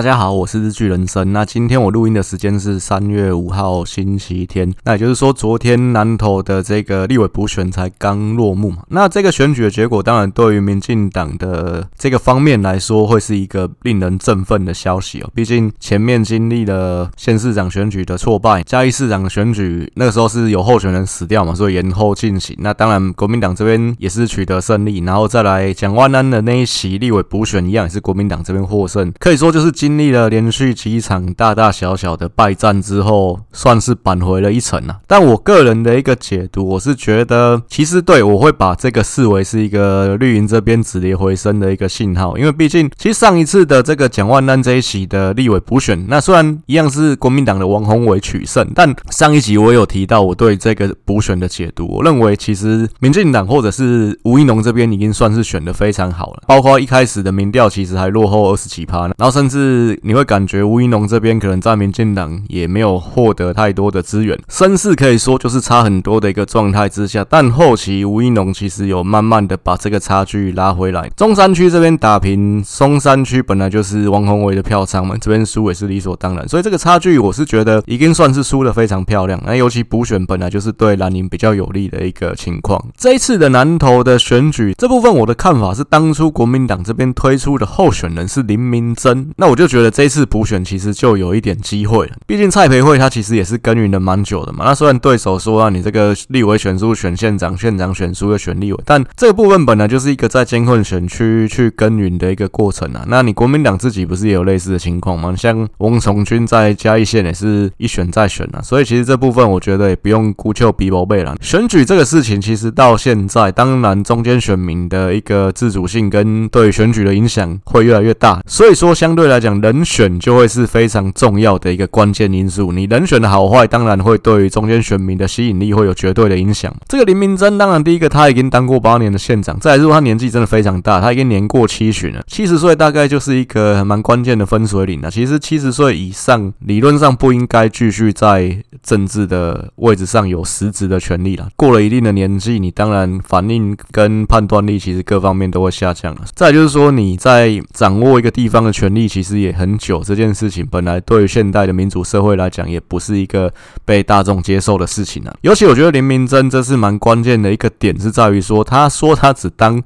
大家好，我是日剧人生。那今天我录音的时间是三月五号星期天，那也就是说，昨天南投的这个立委补选才刚落幕嘛。那这个选举的结果，当然对于民进党的这个方面来说，会是一个令人振奋的消息哦。毕竟前面经历了县市长选举的挫败，嘉义市长选举那个时候是有候选人死掉嘛，所以延后进行。那当然国民党这边也是取得胜利，然后再来蒋万安的那一席立委补选一样，也是国民党这边获胜，可以说就是今。经历了连续几场大大小小的败战之后，算是扳回了一城啊。但我个人的一个解读，我是觉得，其实对我会把这个视为是一个绿营这边止跌回升的一个信号，因为毕竟，其实上一次的这个蒋万安这一席的立委补选，那虽然一样是国民党的王宏伟取胜，但上一集我有提到我对这个补选的解读，我认为其实民进党或者是吴怡农这边已经算是选得非常好了，包括一开始的民调其实还落后二十几趴呢，然后甚至。是你会感觉吴怡农这边可能在民进党也没有获得太多的资源，声势可以说就是差很多的一个状态之下，但后期吴怡农其实有慢慢的把这个差距拉回来。中山区这边打平，松山区本来就是王宏伟的票仓嘛，这边输也是理所当然，所以这个差距我是觉得已经算是输得非常漂亮。那尤其补选本来就是对蓝营比较有利的一个情况。这一次的南投的选举这部分，我的看法是，当初国民党这边推出的候选人是林明珍，那我就觉得这次补选其实就有一点机会了，毕竟蔡培慧他其实也是耕耘了蛮久的嘛。那虽然对手说啊，你这个立委选输选县长，县长选输又选立委，但这个部分本来就是一个在监控选区去耕耘的一个过程啊。那你国民党自己不是也有类似的情况吗？像翁崇军在嘉义县也是一选再选啊，所以其实这部分我觉得也不用孤丘比宝贝了。选举这个事情其实到现在，当然中间选民的一个自主性跟对选举的影响会越来越大，所以说相对来讲人。选就会是非常重要的一个关键因素。你人选的好坏，当然会对于中间选民的吸引力会有绝对的影响。这个林明珍，当然第一个他已经当过八年的县长，再来说他年纪真的非常大，他已经年过七旬了，七十岁大概就是一个蛮关键的分水岭了。其实七十岁以上，理论上不应该继续在政治的位置上有实质的权利了。过了一定的年纪，你当然反应跟判断力其实各方面都会下降了。再就是说你在掌握一个地方的权力，其实也很。久这件事情本来对于现代的民主社会来讲，也不是一个被大众接受的事情啊。尤其我觉得林明珍这是蛮关键的一个点，是在于说，他说他只当。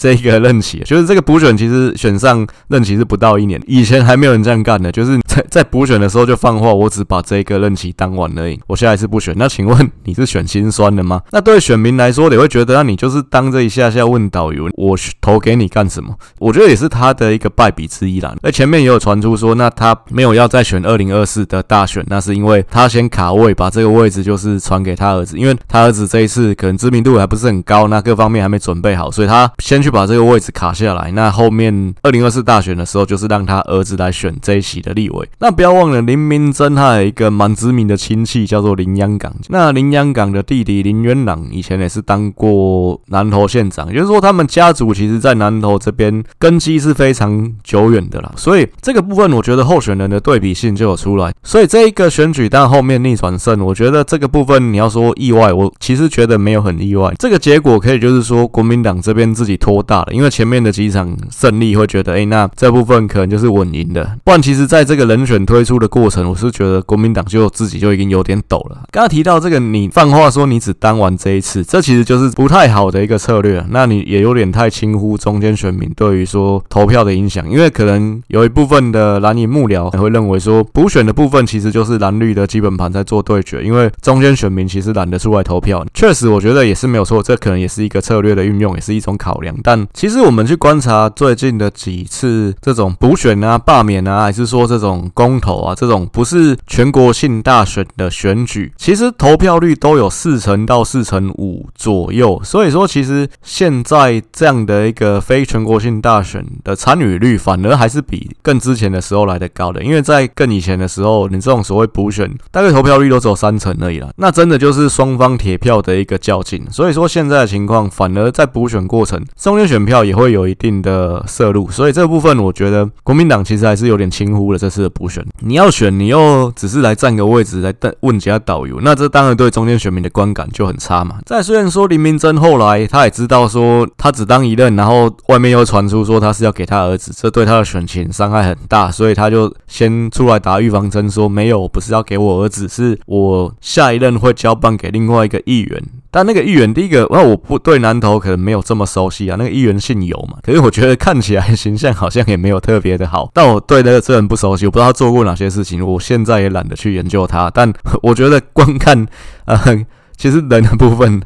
这个任期就是这个补选，其实选上任期是不到一年，以前还没有人这样干的，就是在 在补选的时候就放话，我只把这个任期当完而已，我下一次不选。那请问你是选心酸的吗？那对选民来说，你会觉得，那你就是当这一下下问导游，我投给你干什么？我觉得也是他的一个败笔之一啦。那前面也有传出说，那他没有要再选二零二四的大选，那是因为他先卡位，把这个位置就是传给他儿子，因为他儿子这一次可能知名度还不是很高，那各方面还没准备好，所以他先去。把这个位置卡下来，那后面二零二四大选的时候，就是让他儿子来选这一席的立委。那不要忘了林明珍，他有一个蛮知名的亲戚叫做林洋港。那林洋港的弟弟林元朗以前也是当过南投县长，也就是说他们家族其实在南投这边根基是非常久远的啦。所以这个部分，我觉得候选人的对比性就有出来。所以这一个选举，但后面逆转胜，我觉得这个部分你要说意外，我其实觉得没有很意外。这个结果可以就是说国民党这边自己拖。大了，因为前面的几场胜利会觉得，哎，那这部分可能就是稳赢的。不然，其实在这个人选推出的过程，我是觉得国民党就自己就已经有点抖了。刚刚提到这个，你放话说你只当完这一次，这其实就是不太好的一个策略。那你也有点太轻忽中间选民对于说投票的影响，因为可能有一部分的蓝营幕僚会认为说，补选的部分其实就是蓝绿的基本盘在做对决，因为中间选民其实懒得出来投票。确实，我觉得也是没有错，这可能也是一个策略的运用，也是一种考量，但。其实我们去观察最近的几次这种补选啊、罢免啊，还是说这种公投啊，这种不是全国性大选的选举，其实投票率都有四成到四成五左右。所以说，其实现在这样的一个非全国性大选的参与率，反而还是比更之前的时候来得高的。因为在更以前的时候，你这种所谓补选，大概投票率都只有三成而已啦。那真的就是双方铁票的一个较劲。所以说，现在的情况反而在补选过程中间选票也会有一定的涉入，所以这部分我觉得国民党其实还是有点轻忽了这次的补选。你要选，你又只是来占个位置来问其他导游，那这当然对中间选民的观感就很差嘛。再虽然说林明溱后来他也知道说他只当一任，然后外面又传出说他是要给他儿子，这对他的选情伤害很大，所以他就先出来打预防针，说没有，不是要给我儿子，是我下一任会交办给另外一个议员。但那个议员，第一个，那我不对南投可能没有这么熟悉啊。那个议员姓游嘛，可是我觉得看起来形象好像也没有特别的好。但我对那个这人不熟悉，我不知道他做过哪些事情，我现在也懒得去研究他。但 我觉得光看，呃。其实人的部分，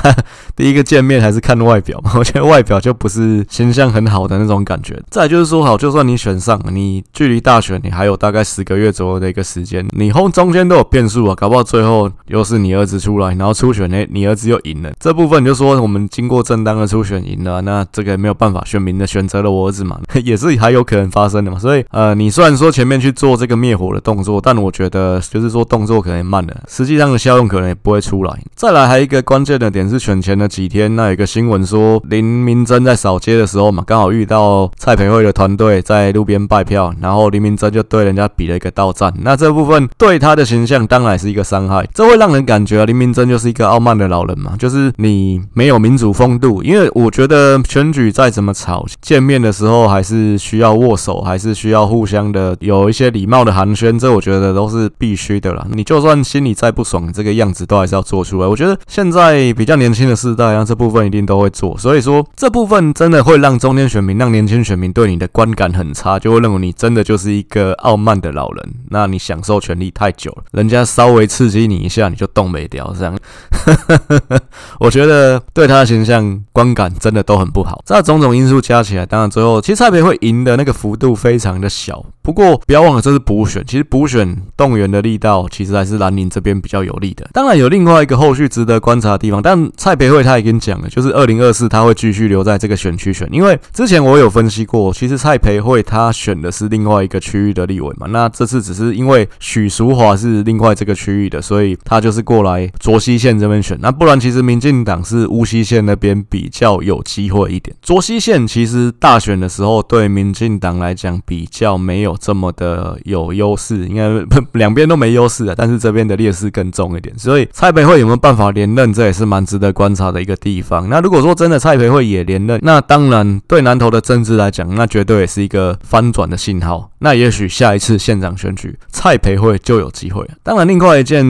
第一个见面还是看外表嘛。我觉得外表就不是形象很好的那种感觉。再就是说，好，就算你选上，你距离大选你还有大概十个月左右的一个时间，你后中间都有变数啊，搞不好最后又是你儿子出来，然后初选呢，你儿子又赢了。这部分就说我们经过正当的初选赢了，那这个也没有办法，选民的选择了我儿子嘛，也是还有可能发生的嘛。所以呃，你虽然说前面去做这个灭火的动作，但我觉得就是说动作可能也慢了，实际上的效用可能也不会出来。再来还有一个关键的点是选前的几天，那有一个新闻说林明珍在扫街的时候嘛，刚好遇到蔡培慧的团队在路边拜票，然后林明珍就对人家比了一个倒赞，那这部分对他的形象当然是一个伤害，这会让人感觉林明珍就是一个傲慢的老人嘛，就是你没有民主风度，因为我觉得选举再怎么吵，见面的时候还是需要握手，还是需要互相的有一些礼貌的寒暄，这我觉得都是必须的啦。你就算心里再不爽，这个样子都还是要做出来。我觉得。现在比较年轻的世代啊，这部分一定都会做，所以说这部分真的会让中间选民、让年轻选民对你的观感很差，就会认为你真的就是一个傲慢的老人。那你享受权力太久了，人家稍微刺激你一下，你就动没掉，这样，我觉得对他的形象观感真的都很不好。这种种因素加起来，当然最后其实蔡培会赢的那个幅度非常的小。不过不要忘了，这是补选，其实补选动员的力道其实还是蓝宁这边比较有利的。当然有另外一个后续值得观察的地方，但蔡培慧他已经讲了，就是二零二四他会继续留在这个选区选，因为之前我有分析过，其实蔡培慧他选的是另外一个区域的立委嘛，那这次只是因为许淑华是另外这个区域的，所以他就是过来卓溪县这边选。那不然其实民进党是乌溪县那边比较有机会一点。卓溪县其实大选的时候对民进党来讲比较没有。这么的有优势，应该两边都没优势啊，但是这边的劣势更重一点，所以蔡培慧有没有办法连任，这也是蛮值得观察的一个地方。那如果说真的蔡培慧也连任，那当然对南投的政治来讲，那绝对也是一个翻转的信号。那也许下一次县长选举，蔡培慧就有机会。当然，另外一件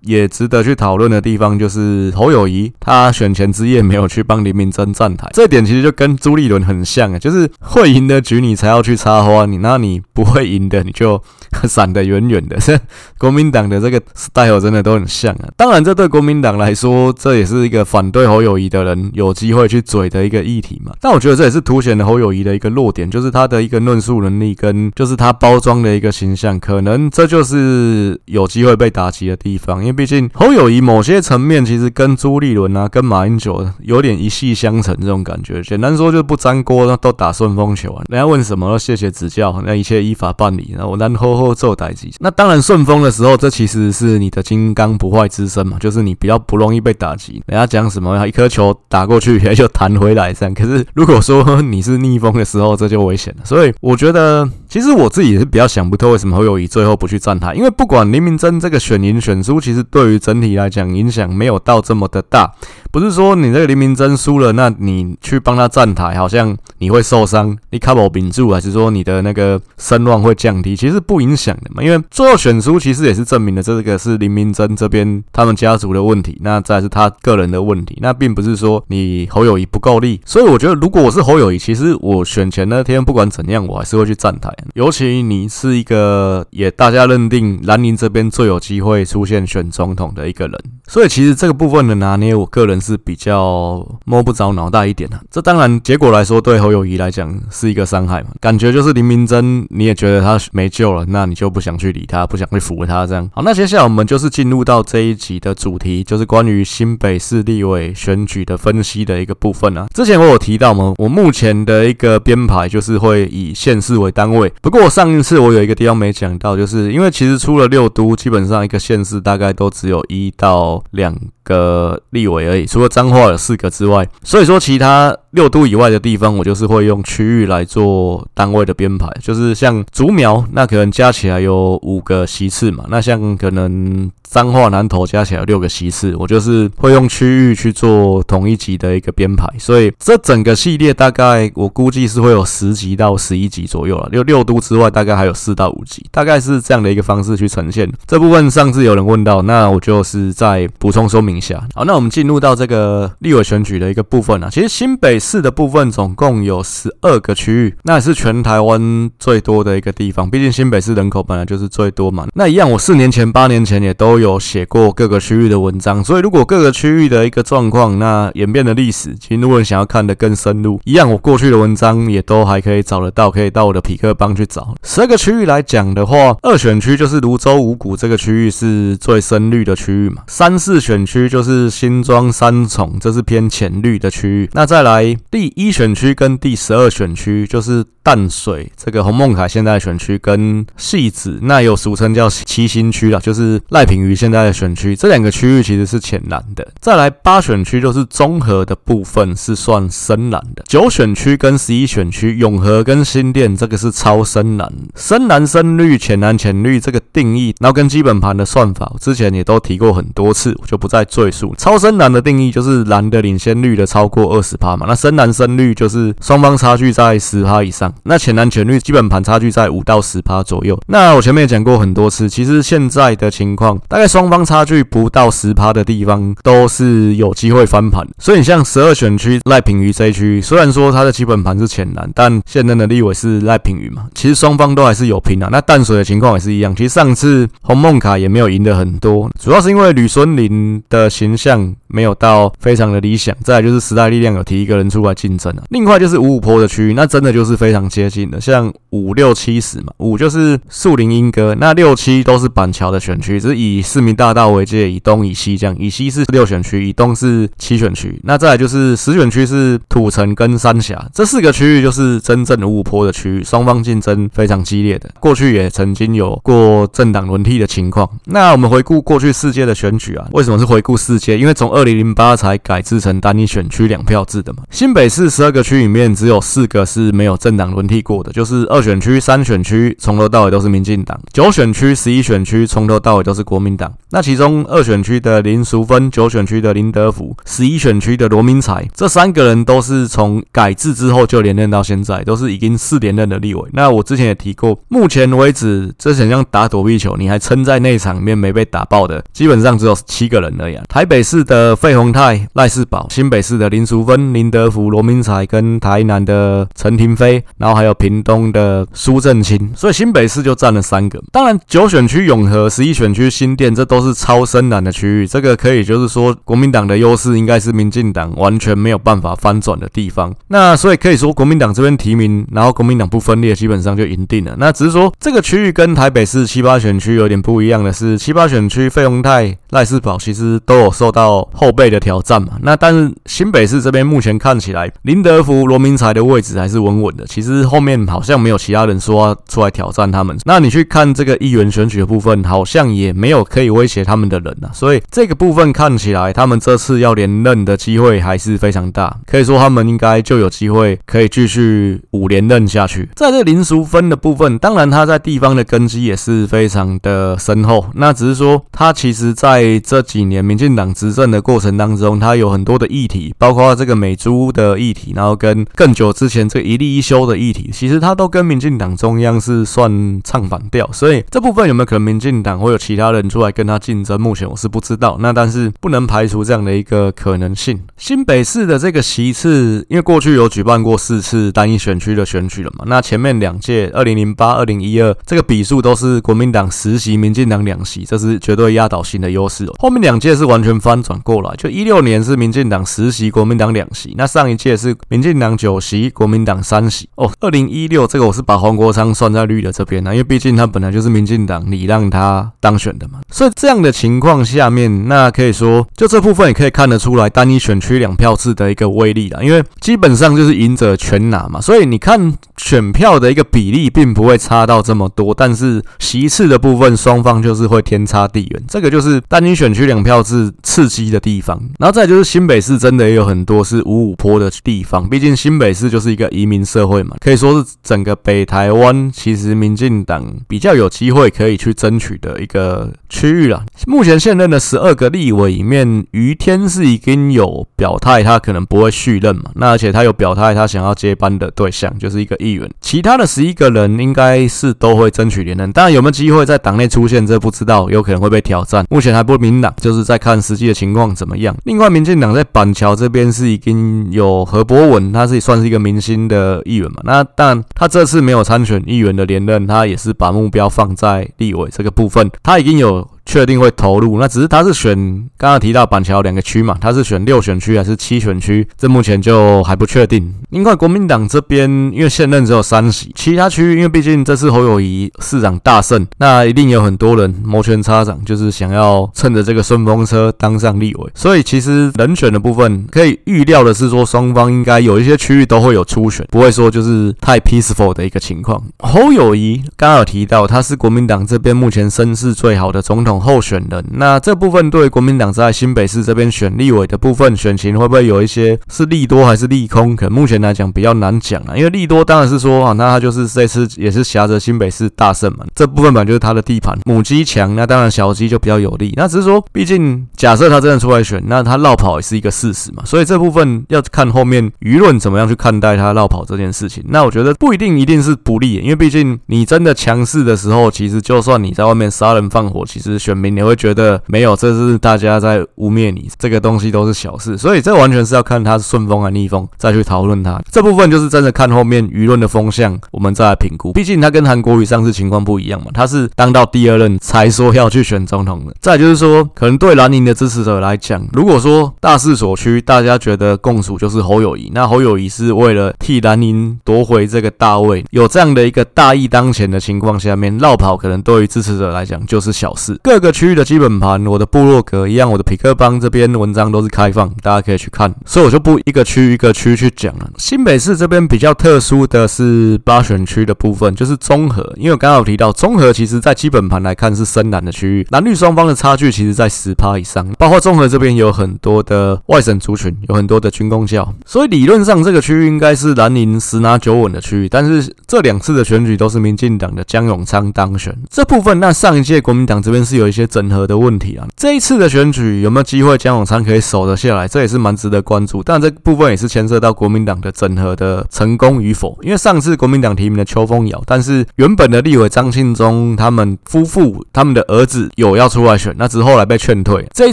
也值得去讨论的地方，就是侯友谊他选前之夜没有去帮林明溱站台，这点其实就跟朱立伦很像啊，就是会赢的局你才要去插花，你那你不会赢的你就 闪得远远的。国民党的这个 style 真的都很像啊。当然，这对国民党来说，这也是一个反对侯友谊的人有机会去嘴的一个议题嘛。但我觉得这也是凸显了侯友谊的一个弱点，就是他的一个论述能力跟就是。他包装的一个形象，可能这就是有机会被打击的地方。因为毕竟侯友谊某些层面其实跟朱立伦啊、跟马英九有点一系相承这种感觉。简单说就是不沾锅，那都打顺风球啊。人家问什么谢谢指教，那一切依法办理。然后我然后后做代志。那当然顺风的时候，这其实是你的金刚不坏之身嘛，就是你比较不容易被打击。人家讲什么，一颗球打过去也就弹回来这样。可是如果说你是逆风的时候，这就危险了。所以我觉得，其实。我自己也是比较想不透为什么侯友谊最后不去站台，因为不管林明溱这个选赢选输，其实对于整体来讲影响没有到这么的大。不是说你这个林明溱输了，那你去帮他站台，好像你会受伤，你卡不顶住，还是说你的那个声望会降低？其实不影响的嘛，因为最后选输其实也是证明了这个是林明溱这边他们家族的问题，那再是他个人的问题，那并不是说你侯友谊不够力。所以我觉得，如果我是侯友谊，其实我选前那天不管怎样，我还是会去站台，尤其你是一个也大家认定蓝营这边最有机会出现选总统的一个人，所以其实这个部分的拿捏，我个人。是比较摸不着脑袋一点的，这当然结果来说对侯友谊来讲是一个伤害嘛，感觉就是林明珍你也觉得他没救了，那你就不想去理他，不想去扶他这样。好，那接下来我们就是进入到这一集的主题，就是关于新北市立委选举的分析的一个部分啊。之前我有提到嘛，我目前的一个编排就是会以县市为单位，不过我上一次我有一个地方没讲到，就是因为其实出了六都，基本上一个县市大概都只有一到两个立委而已，除了彰化有四个之外，所以说其他六都以外的地方，我就是会用区域来做单位的编排，就是像竹苗，那可能加起来有五个席次嘛，那像可能。彰化南投加起来有六个席次，我就是会用区域去做同一级的一个编排，所以这整个系列大概我估计是会有十级到十一级左右了。六六都之外，大概还有四到五集，大概是这样的一个方式去呈现。这部分上次有人问到，那我就是再补充说明一下。好，那我们进入到这个立委选举的一个部分啊，其实新北市的部分总共有十二个区域，那也是全台湾最多的一个地方，毕竟新北市人口本来就是最多嘛。那一样，我四年前、八年前也都。有写过各个区域的文章，所以如果各个区域的一个状况，那演变的历史，其实如果你想要看得更深入，一样我过去的文章也都还可以找得到，可以到我的匹克帮去找。十二个区域来讲的话，二选区就是泸州五股这个区域是最深绿的区域嘛，三四选区就是新庄三重，这是偏浅绿的区域。那再来第一选区跟第十二选区就是淡水这个洪孟凯现在的选区跟戏子，那有俗称叫七星区啦，就是赖品妤。现在的选区，这两个区域其实是浅蓝的。再来八选区就是综合的部分是算深蓝的。九选区跟十一选区永和跟新店这个是超深蓝，深蓝深绿浅蓝浅绿这个定义，然后跟基本盘的算法，我之前也都提过很多次，我就不再赘述。超深蓝的定义就是蓝的领先率的超过二十趴嘛，那深蓝深绿就是双方差距在十趴以上，那浅蓝浅绿基本盘差距在五到十趴左右。那我前面也讲过很多次，其实现在的情况大概双方差距不到十趴的地方都是有机会翻盘，所以你像十二选区赖品妤这一区，虽然说它的基本盘是浅蓝，但现任的立委是赖品妤嘛，其实双方都还是有平啊。那淡水的情况也是一样，其实上次红梦卡也没有赢得很多，主要是因为吕孙林的形象没有到非常的理想，再来就是时代力量有提一个人出来竞争啊。另外就是五五坡的区域，那真的就是非常接近的，像五六七十嘛，五就是树林莺歌，那六七都是板桥的选区，只是以。市民大道为界，以东以西这样，以西是六选区，以东是七选区。那再来就是十选区是土城跟三峡这四个区域，就是真正的五五坡的区域，双方竞争非常激烈的。过去也曾经有过政党轮替的情况。那我们回顾过去世界的选举啊，为什么是回顾世界？因为从二二零零八才改制成单一选区两票制的嘛。新北市十二个区里面，只有四个是没有政党轮替过的，就是二选区、三选区从头到尾都是民进党；九选区、十一选区从头到尾都是国民党。那其中二选区的林淑芬、九选区的林德福、十一选区的罗明才，这三个人都是从改制之后就连任到现在，都是已经四连任的立委。那我之前也提过，目前为止，这很像打躲避球，你还撑在内场里面没被打爆的，基本上只有七个人而已。台北市的费鸿泰、赖士葆，新北市的林淑芬、林德福、罗明才，跟台南的陈亭妃，然后还有屏东的苏正清，所以新北市就占了三个。当然，九选区永和、十一选区新店。这都是超深蓝的区域，这个可以就是说，国民党的优势应该是民进党完全没有办法翻转的地方。那所以可以说，国民党这边提名，然后国民党不分裂，基本上就赢定了。那只是说，这个区域跟台北市七八选区有点不一样的是，七八选区费鸿泰、赖士葆其实都有受到后辈的挑战嘛。那但是新北市这边目前看起来，林德福、罗明才的位置还是稳稳的。其实后面好像没有其他人说要出来挑战他们。那你去看这个议员选举的部分，好像也没有可。以威胁他们的人呐、啊，所以这个部分看起来，他们这次要连任的机会还是非常大。可以说，他们应该就有机会可以继续五连任下去。在这林淑芬的部分，当然他在地方的根基也是非常的深厚。那只是说，他其实在这几年民进党执政的过程当中，它有很多的议题，包括这个美猪的议题，然后跟更久之前这个一例一休的议题，其实它都跟民进党中央是算唱反调。所以这部分有没有可能民进党会有其他人出来？跟他竞争，目前我是不知道。那但是不能排除这样的一个可能性。新北市的这个席次，因为过去有举办过四次单一选区的选举了嘛。那前面两届，二零零八、二零一二，这个比数都是国民党十席，民进党两席，这是绝对压倒性的优势哦。后面两届是完全翻转，过来，就一六年是民进党十席，国民党两席。那上一届是民进党九席，国民党三席。哦，二零一六这个我是把黄国昌算在绿的这边呢，因为毕竟他本来就是民进党你让他当选的嘛。所以这样的情况下面，那可以说就这部分也可以看得出来单一选区两票制的一个威力了，因为基本上就是赢者全拿嘛。所以你看选票的一个比例并不会差到这么多，但是席次的部分双方就是会天差地远，这个就是单一选区两票制刺激的地方。然后再就是新北市真的也有很多是五五坡的地方，毕竟新北市就是一个移民社会嘛，可以说是整个北台湾其实民进党比较有机会可以去争取的一个区域了。目前现任的十二个立委里面，于天是已经有表态，他可能不会续任嘛。那而且他有表态，他想要接班的对象就是一个议员。其他的十一个人应该是都会争取连任，当然有没有机会在党内出现，这不知道，有可能会被挑战。目前还不明朗，就是在看实际的情况怎么样。另外，民进党在板桥这边是已经有何伯文，他是算是一个明星的议员嘛。那但他这次没有参选议员的连任，他也是把目标放在立委这个部分，他已经有。确定会投入，那只是他是选刚刚提到板桥两个区嘛，他是选六选区还是七选区，这目前就还不确定。另外，国民党这边因为现任只有三席，其他区域因为毕竟这次侯友谊市长大胜，那一定有很多人摩拳擦掌，就是想要趁着这个顺风车当上立委。所以其实人选的部分可以预料的是说，双方应该有一些区域都会有初选，不会说就是太 peaceful 的一个情况。侯友谊刚刚有提到，他是国民党这边目前声势最好的总统候选人，那这部分对国民党在新北市这边选立委的部分选情会不会有一些是利多还是利空？可能目前来讲比较难讲啊，因为利多当然是说啊，那他就是这次也是挟着新北市大胜嘛，这部分本来就是他的地盘，母鸡强，那当然小鸡就比较有利。那只是说，毕竟假设他真的出来选，那他绕跑也是一个事实嘛，所以这部分要看后面舆论怎么样去看待他绕跑这件事情。那我觉得不一定一定是不利，因为毕竟你真的强势的时候，其实就算你在外面杀人放火，其实。选民你会觉得没有，这是大家在污蔑你，这个东西都是小事，所以这完全是要看他是顺风还是逆风再去讨论他。这部分就是真的看后面舆论的风向，我们再来评估。毕竟他跟韩国瑜上次情况不一样嘛，他是当到第二任才说要去选总统的。再就是说，可能对蓝营的支持者来讲，如果说大势所趋，大家觉得共处就是侯友谊，那侯友谊是为了替蓝营夺回这个大位，有这样的一个大义当前的情况下面，绕跑可能对于支持者来讲就是小事。各个区域的基本盘，我的部落格一样，我的痞客邦这边文章都是开放，大家可以去看，所以我就不一个区一个区去讲了。新北市这边比较特殊的是八选区的部分，就是综合，因为我刚刚提到综合，其实在基本盘来看是深蓝的区域，蓝绿双方的差距其实在十趴以上，包括综合这边有很多的外省族群，有很多的军工教，所以理论上这个区域应该是蓝营十拿九稳的区域，但是这两次的选举都是民进党的江永昌当选，这部分那上一届国民党这边是有一些整合的问题啊，这一次的选举有没有机会江永昌可以守得下来？这也是蛮值得关注。但这部分也是牵涉到国民党的整合的成功与否。因为上次国民党提名的邱风尧，但是原本的立委张庆忠他们夫妇他们的儿子有要出来选，那之后来被劝退。这一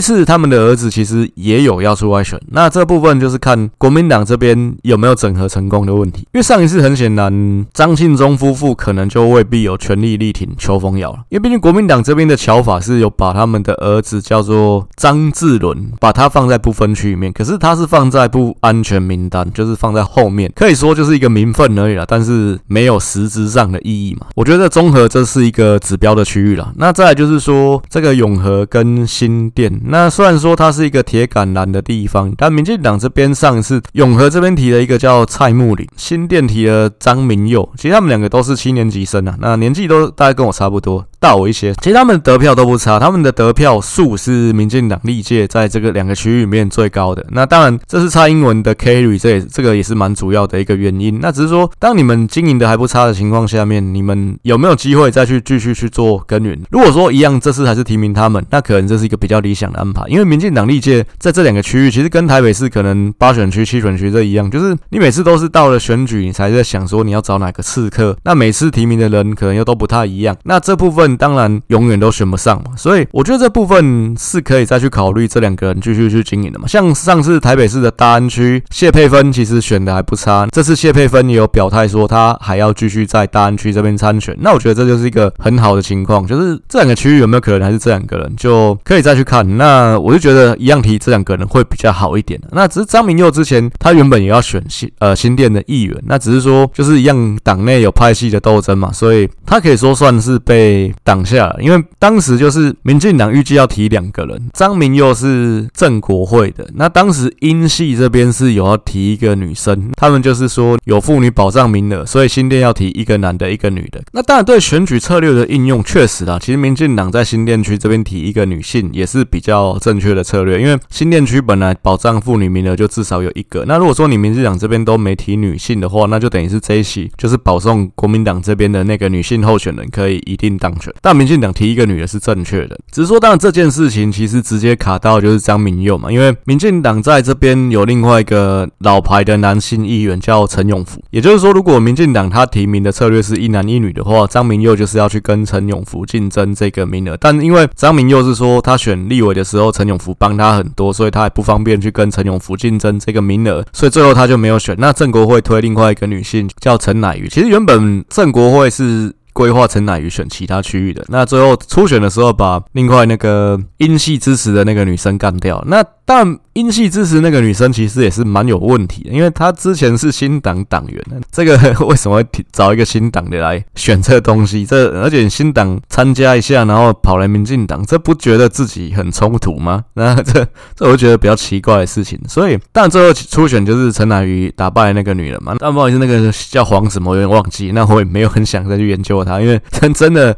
次他们的儿子其实也有要出来选，那这部分就是看国民党这边有没有整合成功的问题。因为上一次很显然张庆忠夫妇可能就未必有全力力挺邱风尧了，因为毕竟国民党这边的巧法是有。把他们的儿子叫做张志伦，把他放在不分区里面，可是他是放在不安全名单，就是放在后面，可以说就是一个名分而已啦，但是没有实质上的意义嘛。我觉得综合这是一个指标的区域啦。那再来就是说这个永和跟新店，那虽然说它是一个铁杆蓝的地方，但民进党这边上是永和这边提了一个叫蔡慕林，新店提了张明佑，其实他们两个都是七年级生啊，那年纪都大概跟我差不多。大一些，其实他们得票都不差，他们的得票数是民进党历届在这个两个区域里面最高的。那当然，这是蔡英文的 carry，这也这个也是蛮主要的一个原因。那只是说，当你们经营的还不差的情况下面，你们有没有机会再去继续去做耕耘？如果说一样，这次还是提名他们，那可能这是一个比较理想的安排。因为民进党历届在这两个区域，其实跟台北市可能八选区、七选区这一样，就是你每次都是到了选举，你才在想说你要找哪个刺客。那每次提名的人可能又都不太一样。那这部分。当然永远都选不上嘛，所以我觉得这部分是可以再去考虑这两个人继续去经营的嘛。像上次台北市的大安区谢佩芬其实选的还不差，这次谢佩芬也有表态说他还要继续在大安区这边参选，那我觉得这就是一个很好的情况，就是这两个区域有没有可能还是这两个人就可以再去看。那我就觉得一样提这两个人会比较好一点。那只是张明佑之前他原本也要选新呃新店的议员，那只是说就是一样党内有派系的斗争嘛，所以他可以说算是被挡下了。因为当时就是民进党预计要提两个人，张明佑是正国会的，那当时英系这边是有要提一个女生，他们就是说有妇女保障名额，所以新店要提一个男的，一个女的。那当然对选举策略的应用确实啦，其实民进党在新店区这边提一个女性也是比较正确的策略，因为新店区本来保障妇女名额就至少有一个。那如果说你民进党这边都没提女性的话，那就等于是这一席就是保送国民党这边的那个女性候选人可以一定当选。但民进党提一个女的是正确的，只是说当然这件事情其实直接卡到就是张明佑嘛，因为民进党在这边有另外一个老牌的男性议员叫陈永福，也就是说如果民进党他提名的策略是一男一女的话，张明佑就是要去跟陈永福竞争这个名额。但因为张明佑是说他选立委的时候陈永福帮他很多，所以他也不方便去跟陈永福竞争这个名额，所以最后他就没有选。那郑国会推另外一个女性叫陈乃瑜，其实原本郑国会是。规划成乃瑜选其他区域的，那最后初选的时候把另外那个英系支持的那个女生干掉，那但。英系支持那个女生其实也是蛮有问题的，因为她之前是新党党员，这个 为什么会找一个新党的来选这个东西？这而且新党参加一下，然后跑来民进党，这不觉得自己很冲突吗？那这这我就觉得比较奇怪的事情。所以，但最后初选就是陈乃瑜打败那个女人嘛。但不好意思，那个叫黄什么，我有点忘记。那我也没有很想再去研究她，因为真 真的。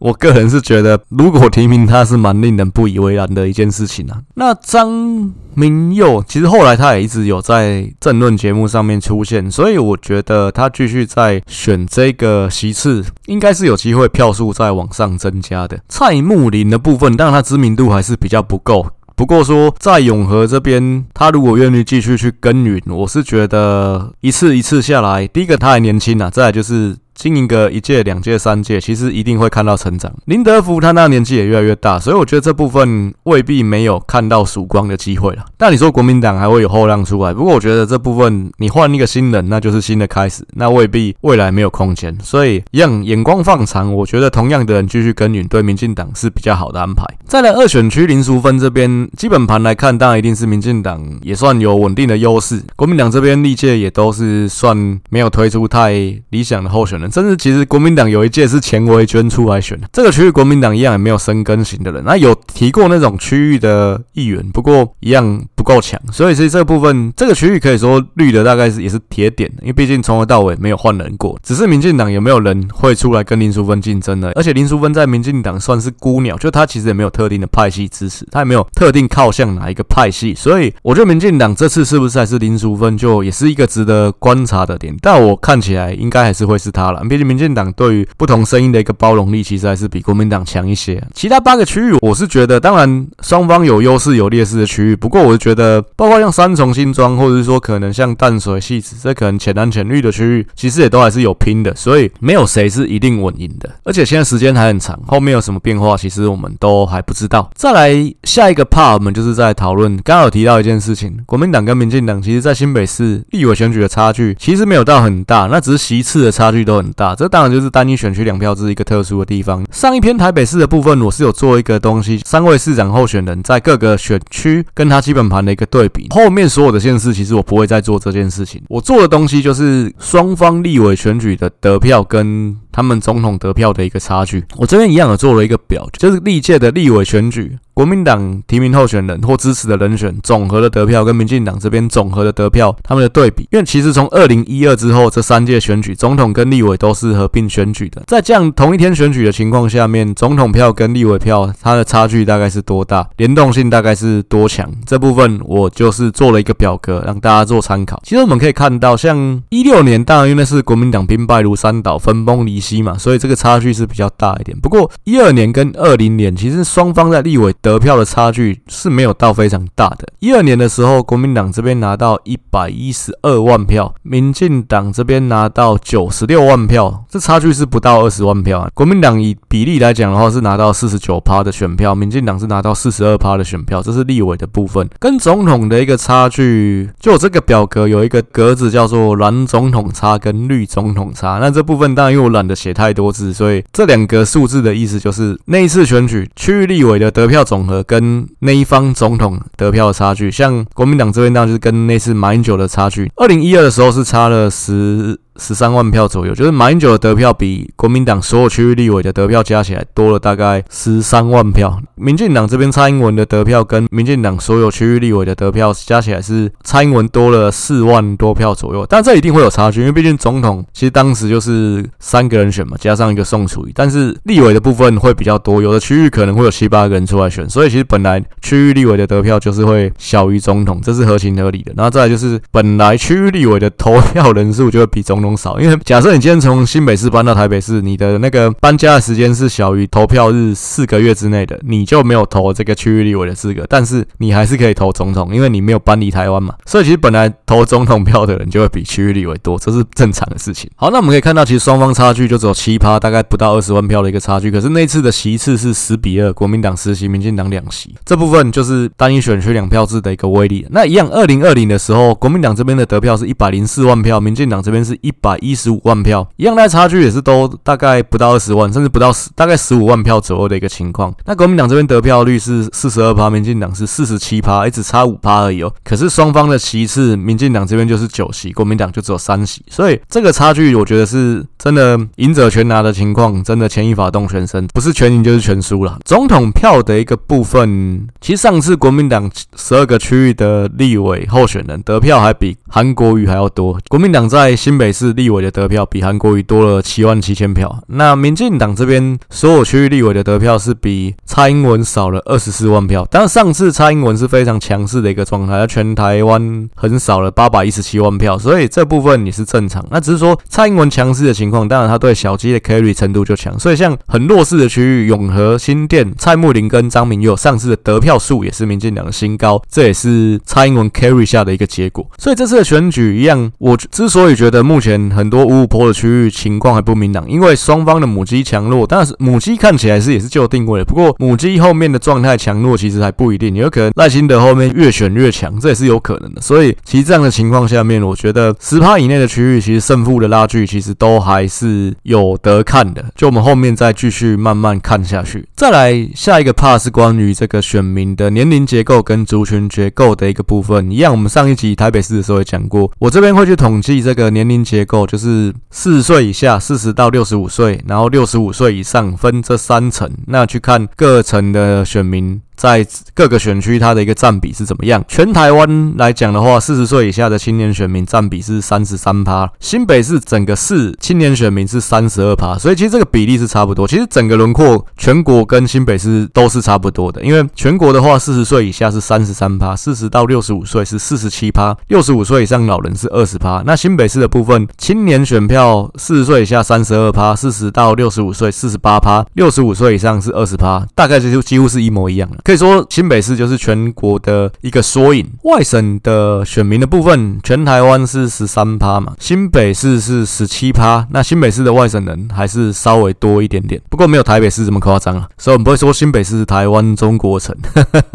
我个人是觉得，如果提名他是蛮令人不以为然的一件事情啊。那张明佑其实后来他也一直有在政论节目上面出现，所以我觉得他继续在选这个席次，应该是有机会票数再往上增加的。蔡慕林的部分，当然他知名度还是比较不够。不过说在永和这边，他如果愿意继续去耕耘，我是觉得一次一次下来，第一个他还年轻啊，再来就是。经营个一届、两届、三届，其实一定会看到成长。林德福他那年纪也越来越大，所以我觉得这部分未必没有看到曙光的机会了。但你说国民党还会有后浪出来，不过我觉得这部分你换一个新人，那就是新的开始，那未必未来没有空间。所以一样眼光放长，我觉得同样的人继续耕耘，对民进党是比较好的安排。再来二选区林淑芬这边，基本盘来看，当然一定是民进党也算有稳定的优势。国民党这边历届也都是算没有推出太理想的候选人。甚至其实国民党有一届是钱维娟出来选的，这个区域国民党一样也没有深耕型的人，那有提过那种区域的议员，不过一样不够强，所以其实这部分这个区域可以说绿的大概是也是铁点，因为毕竟从头到尾没有换人过，只是民进党有没有人会出来跟林淑芬竞争呢？而且林淑芬在民进党算是孤鸟，就他其实也没有特定的派系支持，他也没有特定靠向哪一个派系，所以我觉得民进党这次是不是还是林淑芬，就也是一个值得观察的点，但我看起来应该还是会是他。了。毕竟民进党对于不同声音的一个包容力，其实还是比国民党强一些。其他八个区域，我是觉得，当然双方有优势有劣势的区域。不过，我是觉得，包括像三重新庄，或者是说可能像淡水戏子，这可能浅蓝浅绿的区域，其实也都还是有拼的。所以，没有谁是一定稳赢的。而且现在时间还很长，后面有什么变化，其实我们都还不知道。再来下一个 part，我们就是在讨论，刚刚有提到一件事情，国民党跟民进党，其实在新北市立委选举的差距，其实没有到很大，那只是席次的差距都很大。这当然就是单一选区两票制一个特殊的地方。上一篇台北市的部分，我是有做一个东西，三位市长候选人在各个选区跟他基本盘的一个对比。后面所有的县市，其实我不会再做这件事情。我做的东西就是双方立委选举的得票跟他们总统得票的一个差距。我这边一样有做了一个表，就是历届的立委选举。国民党提名候选人或支持的人选总和的得票跟民进党这边总和的得票，他们的对比，因为其实从二零一二之后这三届选举，总统跟立委都是合并选举的，在这样同一天选举的情况下面，总统票跟立委票它的差距大概是多大，联动性大概是多强？这部分我就是做了一个表格让大家做参考。其实我们可以看到，像一六年，当然因为是国民党兵败如山倒，分崩离比 C 嘛，所以这个差距是比较大一点。不过一二年跟二零年，其实双方在立委得票的差距是没有到非常大的。一二年的时候，国民党这边拿到一百一十二万票，民进党这边拿到九十六万票，这差距是不到二十万票啊。国民党以比例来讲的话，是拿到四十九趴的选票，民进党是拿到四十二趴的选票，这是立委的部分。跟总统的一个差距，就这个表格有一个格子叫做蓝总统差跟绿总统差。那这部分当然因为我懒写太多字，所以这两个数字的意思就是那一次选举区域立委的得票总和跟那一方总统得票的差距。像国民党这边那就是跟那次马英九的差距，二零一二的时候是差了十。十三万票左右，就是马英九的得票比国民党所有区域立委的得票加起来多了大概十三万票。民进党这边蔡英文的得票跟民进党所有区域立委的得票加起来是蔡英文多了四万多票左右，但这一定会有差距，因为毕竟总统其实当时就是三个人选嘛，加上一个宋楚瑜，但是立委的部分会比较多，有的区域可能会有七八个人出来选，所以其实本来区域立委的得票就是会小于总统，这是合情合理的。然后再来就是本来区域立委的投票人数就会比总统少，因为假设你今天从新北市搬到台北市，你的那个搬家的时间是小于投票日四个月之内的，你就没有投这个区域立委的资格，但是你还是可以投总统，因为你没有搬离台湾嘛。所以其实本来投总统票的人就会比区域立委多，这是正常的事情。好，那我们可以看到，其实双方差距就只有七趴，大概不到二十万票的一个差距。可是那次的席次是十比二，国民党十席，民进党两席，这部分就是单一选区两票制的一个威力。那一样，二零二零的时候，国民党这边的得票是一百零四万票，民进党这边是一百一。十五万票，一样，的差距也是都大概不到二十万，甚至不到十，大概十五万票左右的一个情况。那国民党这边得票率是四十二趴，民进党是四十七趴，一直差五趴而已哦。可是双方的席次，民进党这边就是九席，国民党就只有三席，所以这个差距，我觉得是真的赢者全拿的情况，真的牵一发动全身，不是全赢就是全输了。总统票的一个部分，其实上次国民党十二个区域的立委候选人得票还比韩国瑜还要多，国民党在新北是立委的得票比韩国瑜多了七万七千票，那民进党这边所有区域立委的得票是比蔡英文少了二十四万票。但上次蔡英文是非常强势的一个状态，全台湾很少了八百一十七万票，所以这部分也是正常。那只是说蔡英文强势的情况，当然他对小鸡的 carry 程度就强，所以像很弱势的区域，永和、新店、蔡慕林跟张明佑上次的得票数也是民进党的新高，这也是蔡英文 carry 下的一个结果。所以这次的选举一样，我之所以觉得目前很多。五五波的区域情况还不明朗，因为双方的母鸡强弱，但是母鸡看起来是也是就定位的，不过母鸡后面的状态强弱其实还不一定，有可能赖清德后面越选越强，这也是有可能的。所以其实这样的情况下面，我觉得十趴以内的区域，其实胜负的拉锯其实都还是有得看的。就我们后面再继续慢慢看下去。再来下一个 p a 是关于这个选民的年龄结构跟族群结构的一个部分，一样我们上一集台北市的时候也讲过，我这边会去统计这个年龄结结构，就。是四十岁以下，四十到六十五岁，然后六十五岁以上，分这三层，那去看各层的选民。在各个选区，它的一个占比是怎么样？全台湾来讲的话，四十岁以下的青年选民占比是三十三趴。新北市整个市青年选民是三十二趴，所以其实这个比例是差不多。其实整个轮廓，全国跟新北市都是差不多的。因为全国的话，四十岁以下是三十三趴，四十到六十五岁是四十七趴，六十五岁以上老人是二十趴。那新北市的部分，青年选票四十岁以下三十二趴，四十到六十五岁四十八趴，六十五岁以上是二十趴，大概就几乎是一模一样的。可以说新北市就是全国的一个缩影。外省的选民的部分，全台湾是十三趴嘛，新北市是十七趴。那新北市的外省人还是稍微多一点点，不过没有台北市这么夸张啊。所以我们不会说新北市是台湾中国城。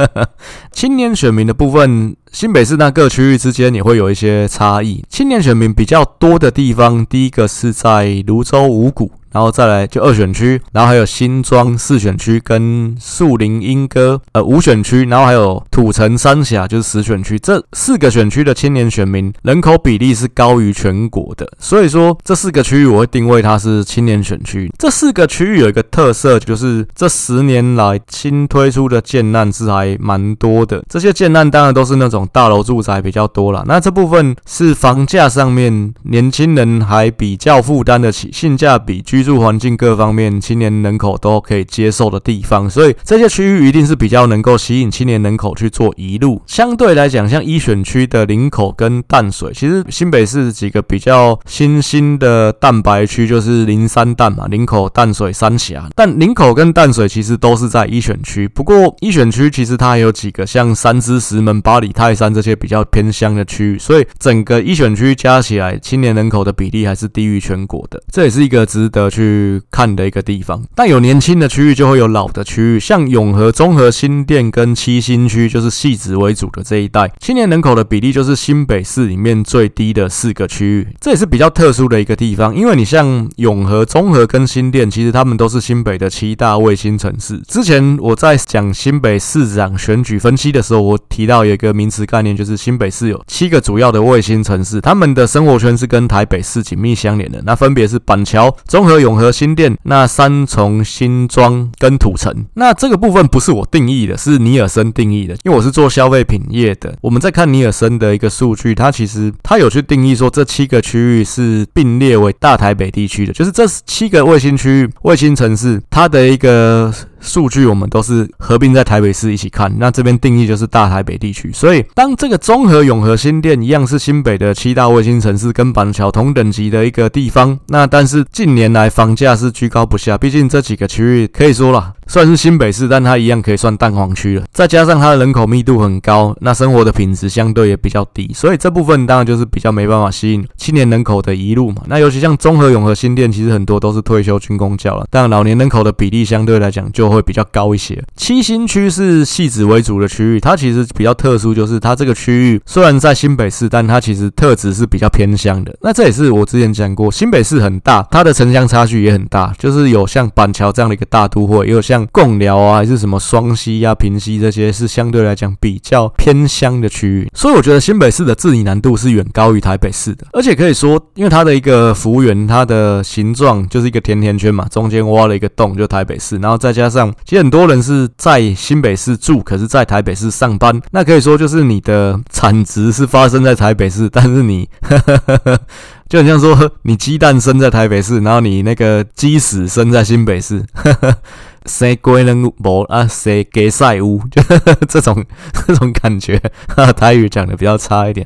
青年选民的部分，新北市那各区域之间也会有一些差异。青年选民比较多的地方，第一个是在芦洲五股。然后再来就二选区，然后还有新庄四选区跟树林莺歌呃五选区，然后还有土城三峡就是十选区，这四个选区的青年选民人口比例是高于全国的，所以说这四个区域我会定位它是青年选区。这四个区域有一个特色，就是这十年来新推出的建案是还蛮多的，这些建案当然都是那种大楼住宅比较多啦。那这部分是房价上面年轻人还比较负担得起，性价比居。住环境各方面青年人口都可以接受的地方，所以这些区域一定是比较能够吸引青年人口去做移入。相对来讲，像一选区的林口跟淡水，其实新北市几个比较新兴的蛋白区就是林三淡嘛，林口、淡水、三峡。但林口跟淡水其实都是在一选区，不过一选区其实它还有几个像三芝、石门、八里、泰山这些比较偏乡的区域，所以整个一选区加起来青年人口的比例还是低于全国的，这也是一个值得去看的一个地方。但有年轻的区域，就会有老的区域，像永和、中和、新店跟七星区，就是汐止为主的这一带，青年人口的比例就是新北市里面最低的四个区域，这也是比较特殊的一个地方。因为你像永和、中和跟新店，其实他们都是新北的七大卫星城市。之前我在讲新北市长选举分析的时候，我提到有一个名词概念，就是新北市有七个主要的卫星城市，他们的生活圈是跟台北市紧密相连的。那分别是板桥、中永和、新店，那三重、新庄跟土城。那这个部分不是我定义的，是尼尔森定义的，因为我是做消费品业的。我们在看尼尔森的一个数据，它其实它有去定义说，这七个区域是并列为大台北地区的，就是这七个卫星区域、卫星城市，它的一个。数据我们都是合并在台北市一起看，那这边定义就是大台北地区。所以当这个中和、永和、新店一样是新北的七大卫星城市，跟板桥同等级的一个地方，那但是近年来房价是居高不下，毕竟这几个区域可以说了。算是新北市，但它一样可以算蛋黄区了。再加上它的人口密度很高，那生活的品质相对也比较低，所以这部分当然就是比较没办法吸引青年人口的移入嘛。那尤其像中和、永和、新店，其实很多都是退休军公教了，但老年人口的比例相对来讲就会比较高一些。七星区是戏子为主的区域，它其实比较特殊，就是它这个区域虽然在新北市，但它其实特质是比较偏乡的。那这也是我之前讲过，新北市很大，它的城乡差距也很大，就是有像板桥这样的一个大都会，也有像。贡寮啊，还是什么双溪啊、平溪这些，是相对来讲比较偏乡的区域，所以我觉得新北市的治理难度是远高于台北市的。而且可以说，因为它的一个幅员，它的形状就是一个甜甜圈嘛，中间挖了一个洞，就台北市。然后再加上，其实很多人是在新北市住，可是在台北市上班，那可以说就是你的产值是发生在台北市，但是你。就很像说，你鸡蛋生在台北市，然后你那个鸡屎生在新北市，谁归能无啊，谁给赛乌，就 这种这种感觉，台语讲的比较差一点。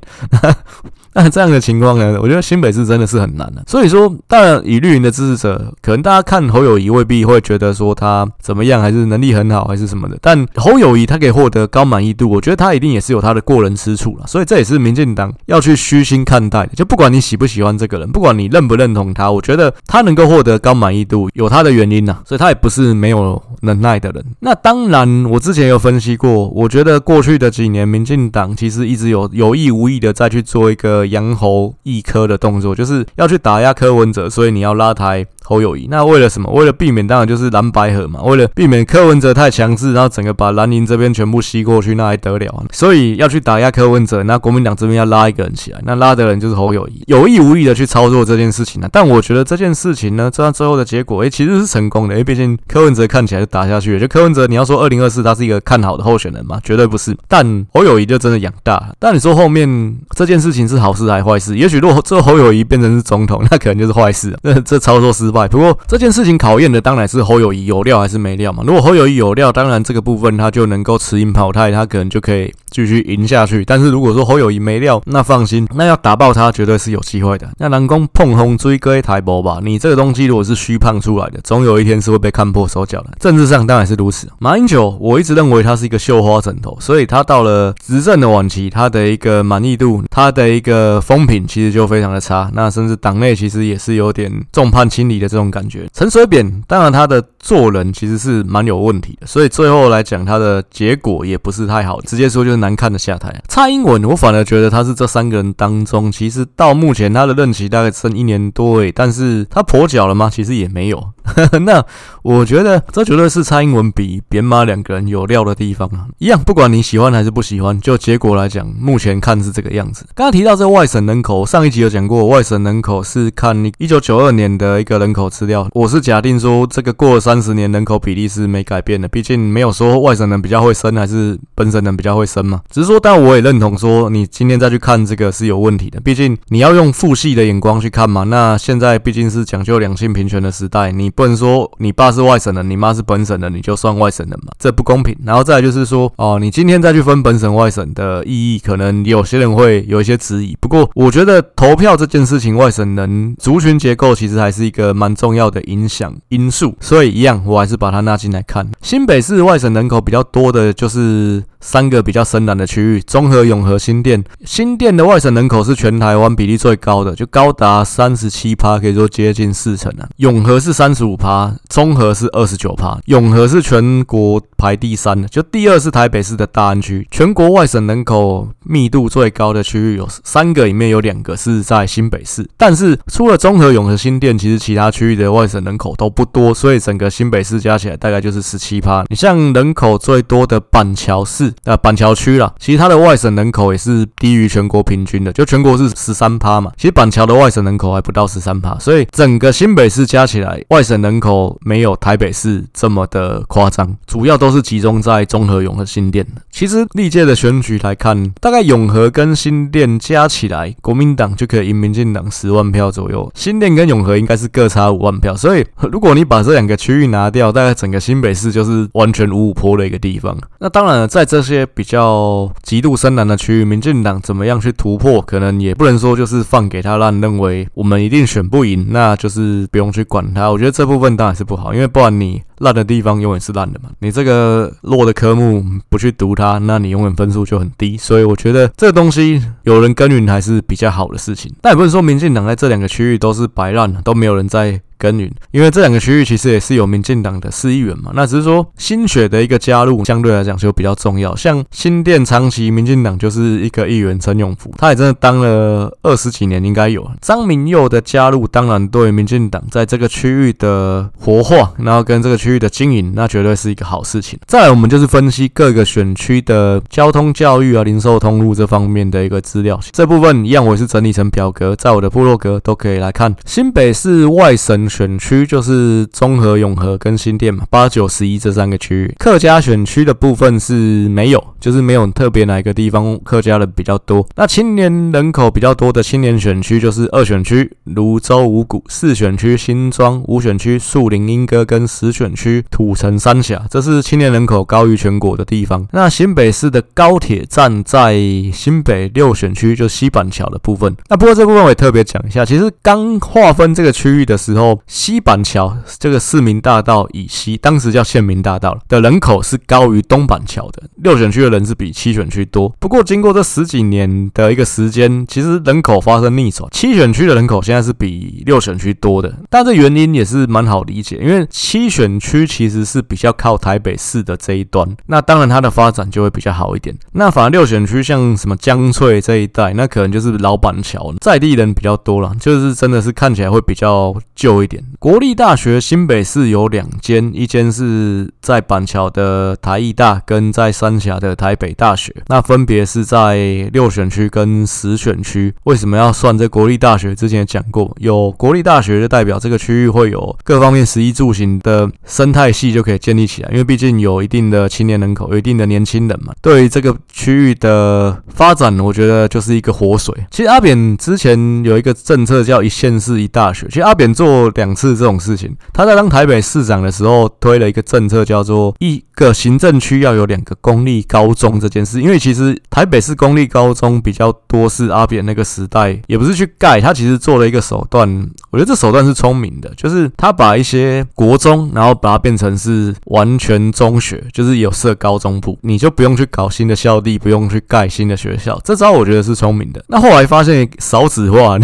那这样的情况呢，我觉得新北市真的是很难的。所以说，当然以绿营的支持者，可能大家看侯友谊未必会觉得说他怎么样，还是能力很好，还是什么的。但侯友谊他可以获得高满意度，我觉得他一定也是有他的过人之处了。所以这也是民进党要去虚心看待的。就不管你喜不喜欢这个人，不管你认不认同他，我觉得他能够获得高满意度，有他的原因呐。所以他也不是没有能耐的人。那当然，我之前有分析过，我觉得过去的几年，民进党其实一直有有意无意的再去做一个。杨侯一颗的动作，就是要去打压柯文哲，所以你要拉抬侯友谊。那为了什么？为了避免，当然就是蓝白合嘛。为了避免柯文哲太强势，然后整个把蓝营这边全部吸过去，那还得了？所以要去打压柯文哲，那国民党这边要拉一个人起来，那拉的人就是侯友谊，有意无意的去操作这件事情呢。但我觉得这件事情呢，这样最后的结果，诶、其实是成功的。因为毕竟柯文哲看起来是打下去了。就柯文哲，你要说二零二四他是一个看好的候选人嘛？绝对不是。但侯友谊就真的养大。但你说后面这件事情是好事还是坏事？也许如果这侯友谊变成是总统，那可能就是坏事。那这操作失败。不过这件事情考验的当然是侯友谊有料还是没料嘛。如果侯友谊有料，当然这个部分他就能够持盈保泰，他可能就可以继续赢下去。但是如果说侯友宜没料，那放心，那要打爆他绝对是有机会的。那南宫碰红追哥台博吧，你这个东西如果是虚胖出来的，总有一天是会被看破手脚的。政治上当然是如此。马英九，我一直认为他是一个绣花枕头，所以他到了执政的晚期，他的一个满意度，他的一个风评其实就非常的差。那甚至党内其实也是有点众叛亲离的这种感觉。陈水扁，当然他的做人其实是蛮有问题的，所以最后来讲他的结果也不是太好，直接说就是难看的下台。蔡英文，我反而觉得他是这三个人当中，其实到目前他的任期大概剩一年多诶，但是他跛脚了吗？其实也没有。那我觉得这绝对是蔡英文比扁马两个人有料的地方啊！一样，不管你喜欢还是不喜欢，就结果来讲，目前看是这个样子。刚刚提到这外省人口，上一集有讲过，外省人口是看你一九九二年的一个人口资料。我是假定说，这个过了三十年，人口比例是没改变的。毕竟没有说外省人比较会生，还是本省人比较会生只是说，但我也认同说，你今天再去看这个是有问题的。毕竟你要用父系的眼光去看嘛。那现在毕竟是讲究两性平权的时代，你不能说你爸是外省人，你妈是本省人，你就算外省人嘛，这不公平。然后再来就是说，哦，你今天再去分本省外省的意义，可能有些人会有一些质疑。不过，我觉得投票这件事情，外省人族群结构其实还是一个蛮重要的影响因素。所以，一样，我还是把它纳进来看。新北市外省人口比较多的，就是。三个比较深蓝的区域：中和、永和、新店。新店的外省人口是全台湾比例最高的，就高达三十七趴，可以说接近四成啊。永和是三十五趴，中和是二十九趴。永和是全国排第三的，就第二是台北市的大安区。全国外省人口密度最高的区域有三个，里面有两个是在新北市。但是除了中和、永和、新店，其实其他区域的外省人口都不多，所以整个新北市加起来大概就是十七趴。你像人口最多的板桥市。呃，板桥区啦，其实它的外省人口也是低于全国平均的，就全国是十三趴嘛，其实板桥的外省人口还不到十三趴，所以整个新北市加起来外省人口没有台北市这么的夸张，主要都是集中在中和、永和、新店。其实历届的选举来看，大概永和跟新店加起来，国民党就可以赢民进党十万票左右，新店跟永和应该是各差五万票，所以如果你把这两个区域拿掉，大概整个新北市就是完全五五坡的一个地方。那当然了，在这这些比较极度深蓝的区域，民进党怎么样去突破，可能也不能说就是放给他烂，认为我们一定选不赢，那就是不用去管他。我觉得这部分当然是不好，因为不然你烂的地方永远是烂的嘛。你这个弱的科目不去读它，那你永远分数就很低。所以我觉得这个东西有人耕耘还是比较好的事情。但也不是说民进党在这两个区域都是摆烂，都没有人在。耕耘，因为这两个区域其实也是有民进党的市议员嘛，那只是说新血的一个加入，相对来讲就比较重要。像新店长期民进党就是一个议员陈永福，他也真的当了二十几年，应该有。张明佑的加入，当然对民进党在这个区域的活化，然后跟这个区区域的经营，那绝对是一个好事情。再来，我们就是分析各个选区的交通、教育啊、零售通路这方面的一个资料。这部分一样，我也是整理成表格，在我的部落格都可以来看。新北市外省。选区就是中和、永和跟新店嘛，八九十一这三个区域。客家选区的部分是没有，就是没有特别哪一个地方客家人比较多。那青年人口比较多的青年选区就是二选区泸州五股，四选区新庄，五选区树林莺歌跟十选区土城三峡，这是青年人口高于全国的地方。那新北市的高铁站在新北六选区，就西板桥的部分。那不过这部分我也特别讲一下，其实刚划分这个区域的时候。西板桥这个市民大道以西，当时叫县民大道的人口是高于东板桥的，六选区人是比七选区多。不过经过这十几年的一个时间，其实人口发生逆转，七选区的人口现在是比六选区多的。但这原因也是蛮好理解，因为七选区其实是比较靠台北市的这一端，那当然它的发展就会比较好一点。那反而六选区像什么江翠这一带，那可能就是老板桥在地人比较多了，就是真的是看起来会比较旧一点。国立大学新北市有两间，一间是在板桥的台艺大，跟在三峡的台北大学，那分别是在六选区跟十选区。为什么要算这国立大学？之前也讲过，有国立大学就代表这个区域会有各方面食衣住行的生态系就可以建立起来，因为毕竟有一定的青年人口，有一定的年轻人嘛。对于这个区域的发展，我觉得就是一个活水。其实阿扁之前有一个政策叫一县市一大学，其实阿扁做两。次这种事情，他在当台北市长的时候推了一个政策，叫做一个行政区要有两个公立高高中这件事。因为其实台北市公立高中比较多，是阿扁那个时代，也不是去盖，他其实做了一个手段，我觉得这手段是聪明的，就是他把一些国中，然后把它变成是完全中学，就是有设高中部，你就不用去搞新的校地，不用去盖新的学校。这招我觉得是聪明的。那后来发现少子化，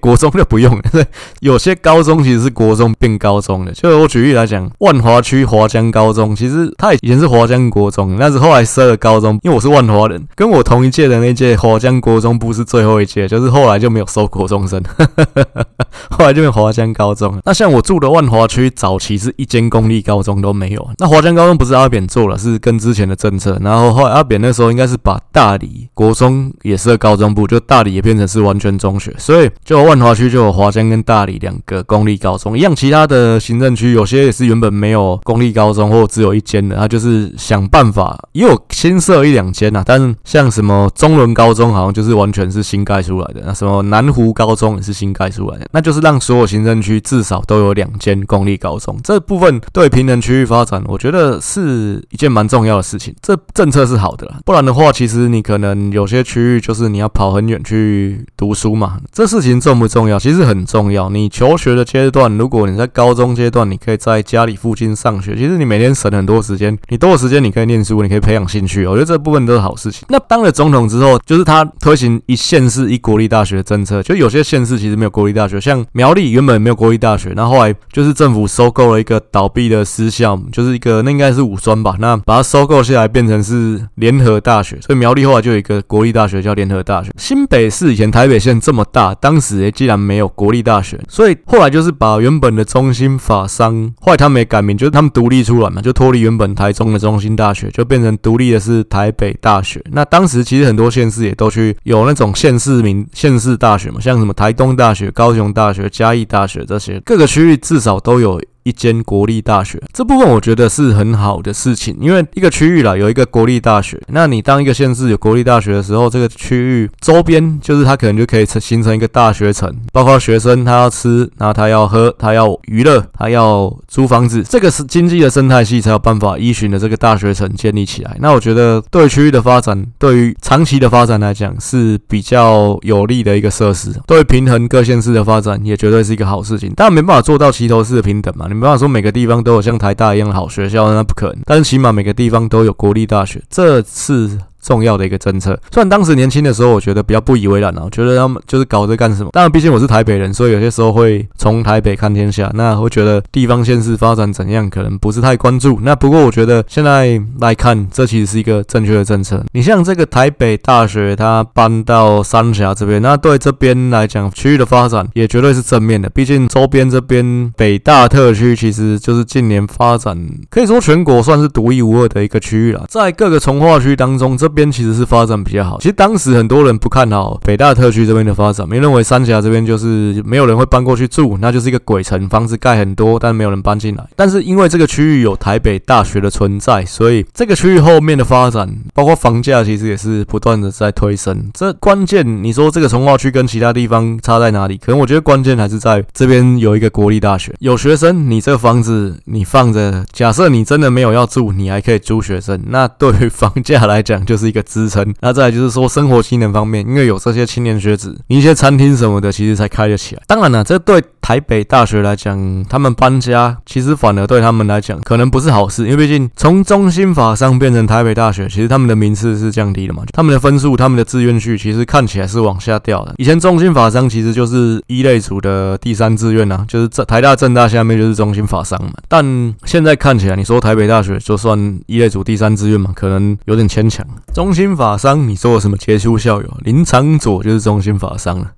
国中就不用了，有些高中其实。是国中变高中的，就我举例来讲，万华区华江高中，其实它以前是华江国中，但是后来设高中。因为我是万华人，跟我同一届的那届华江国中部是最后一届，就是后来就没有收国中生，后来就变华江高中。那像我住的万华区，早期是一间公立高中都没有。那华江高中不是阿扁做了，是跟之前的政策。然后后来阿扁那时候应该是把大理国中也设高中部，就大理也变成是完全中学，所以就万华区就有华江跟大理两个公立高中。高中一样，其他的行政区有些也是原本没有公立高中或只有一间的，他就是想办法，也有新设一两间呐，但是像什么中仑高中好像就是完全是新盖出来的，那什么南湖高中也是新盖出来的，那就是让所有行政区至少都有两间公立高中。这部分对平衡区域发展，我觉得是一件蛮重要的事情。这政策是好的啦，不然的话，其实你可能有些区域就是你要跑很远去读书嘛。这事情重不重要？其实很重要。你求学的阶段，如果你在高中阶段，你可以在家里附近上学，其实你每天省很多时间，你多的时间你可以念书，你可以培养兴趣。我觉得这部分都是好事情。那当了总统之后，就是他推行一县市一国立大学的政策，就有些县市其实没有国立大学，像苗栗原本没有国立大学，那后，来就是政府收购了一个倒闭的私校，就是一个那应该是五专吧，那把它收购下来变成是联合大学，所以苗栗后来就有一个国立大学叫联合大学。新北市以前台北县这么大，当时也既然没有国立大学，所以后来就是把原本的中心法商，后来他们也改名，就是他们独立出来嘛，就脱离原本台中的中心大学，就变成独立的是台北大学。那当时其实很多县市也都去有那种县市名县市大学嘛，像什么台东大学、高雄大学、嘉义大学这些，各个区域至少都有。一间国立大学，这部分我觉得是很好的事情，因为一个区域啦，有一个国立大学，那你当一个县市有国立大学的时候，这个区域周边就是它可能就可以成形成一个大学城，包括学生他要吃，然后他要喝，他要娱乐，他要租房子，这个是经济的生态系才有办法依循的这个大学城建立起来。那我觉得对区域的发展，对于长期的发展来讲是比较有利的一个设施，对平衡各县市的发展也绝对是一个好事情。但没办法做到齐头式的平等嘛。你没办法说每个地方都有像台大一样的好学校，那不可能。但是起码每个地方都有国立大学，这次。重要的一个政策，虽然当时年轻的时候，我觉得比较不以为然啊，觉得他们就是搞这干什么？当然，毕竟我是台北人，所以有些时候会从台北看天下。那我觉得地方县市发展怎样，可能不是太关注。那不过我觉得现在来看，这其实是一个正确的政策。你像这个台北大学，它搬到三峡这边，那对这边来讲，区域的发展也绝对是正面的。毕竟周边这边北大特区，其实就是近年发展可以说全国算是独一无二的一个区域了。在各个从化区当中，这边其实是发展比较好。其实当时很多人不看好北大特区这边的发展，没认为三峡这边就是没有人会搬过去住，那就是一个鬼城，房子盖很多，但没有人搬进来。但是因为这个区域有台北大学的存在，所以这个区域后面的发展，包括房价，其实也是不断的在推升。这关键，你说这个从化区跟其他地方差在哪里？可能我觉得关键还是在这边有一个国立大学，有学生，你这个房子你放着，假设你真的没有要住，你还可以租学生，那对于房价来讲就是。是一个支撑，那再来就是说生活技能方面，因为有这些青年学子，一些餐厅什么的，其实才开得起来。当然了，这对台北大学来讲，他们搬家其实反而对他们来讲可能不是好事，因为毕竟从中心法商变成台北大学，其实他们的名次是降低的嘛，他们的分数、他们的志愿序其实看起来是往下掉的。以前中心法商其实就是一类组的第三志愿呐，就是在台大、政大下面就是中心法商嘛。但现在看起来，你说台北大学就算一类组第三志愿嘛，可能有点牵强。中心法商，你说有什么杰出校友？林长佐就是中心法商了。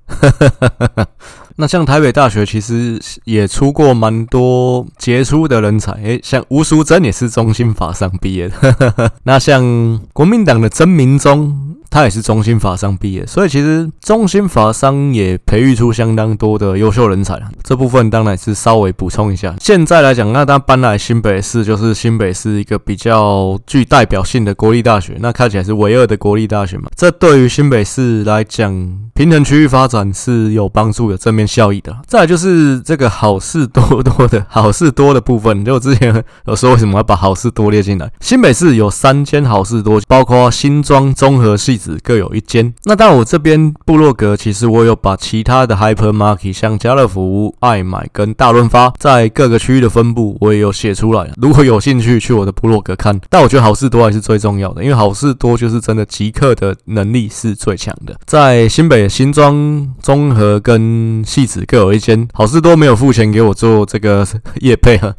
那像台北大学其实也出过蛮多杰出的人才，诶，像吴淑珍也是中心法商毕业的。那像国民党的曾铭宗。他也是中心法商毕业，所以其实中心法商也培育出相当多的优秀人才。这部分当然是稍微补充一下。现在来讲，那他搬来新北市，就是新北市一个比较具代表性的国立大学，那看起来是唯二的国立大学嘛。这对于新北市来讲，平衡区域发展是有帮助的正面效益的。再就是这个好事多多的好事多的部分，就之前有说为什么要把好事多列进来。新北市有三间好事多，包括新庄综合戏子各有一间。那当然我这边部落格其实我有把其他的 hypermarket，像家乐福、爱买跟大润发在各个区域的分布，我也有写出来。如果有兴趣去我的部落格看，但我觉得好事多还是最重要的，因为好事多就是真的集客的能力是最强的，在新北。新庄综合跟戏子各有一间，好事多没有付钱给我做这个业配哈，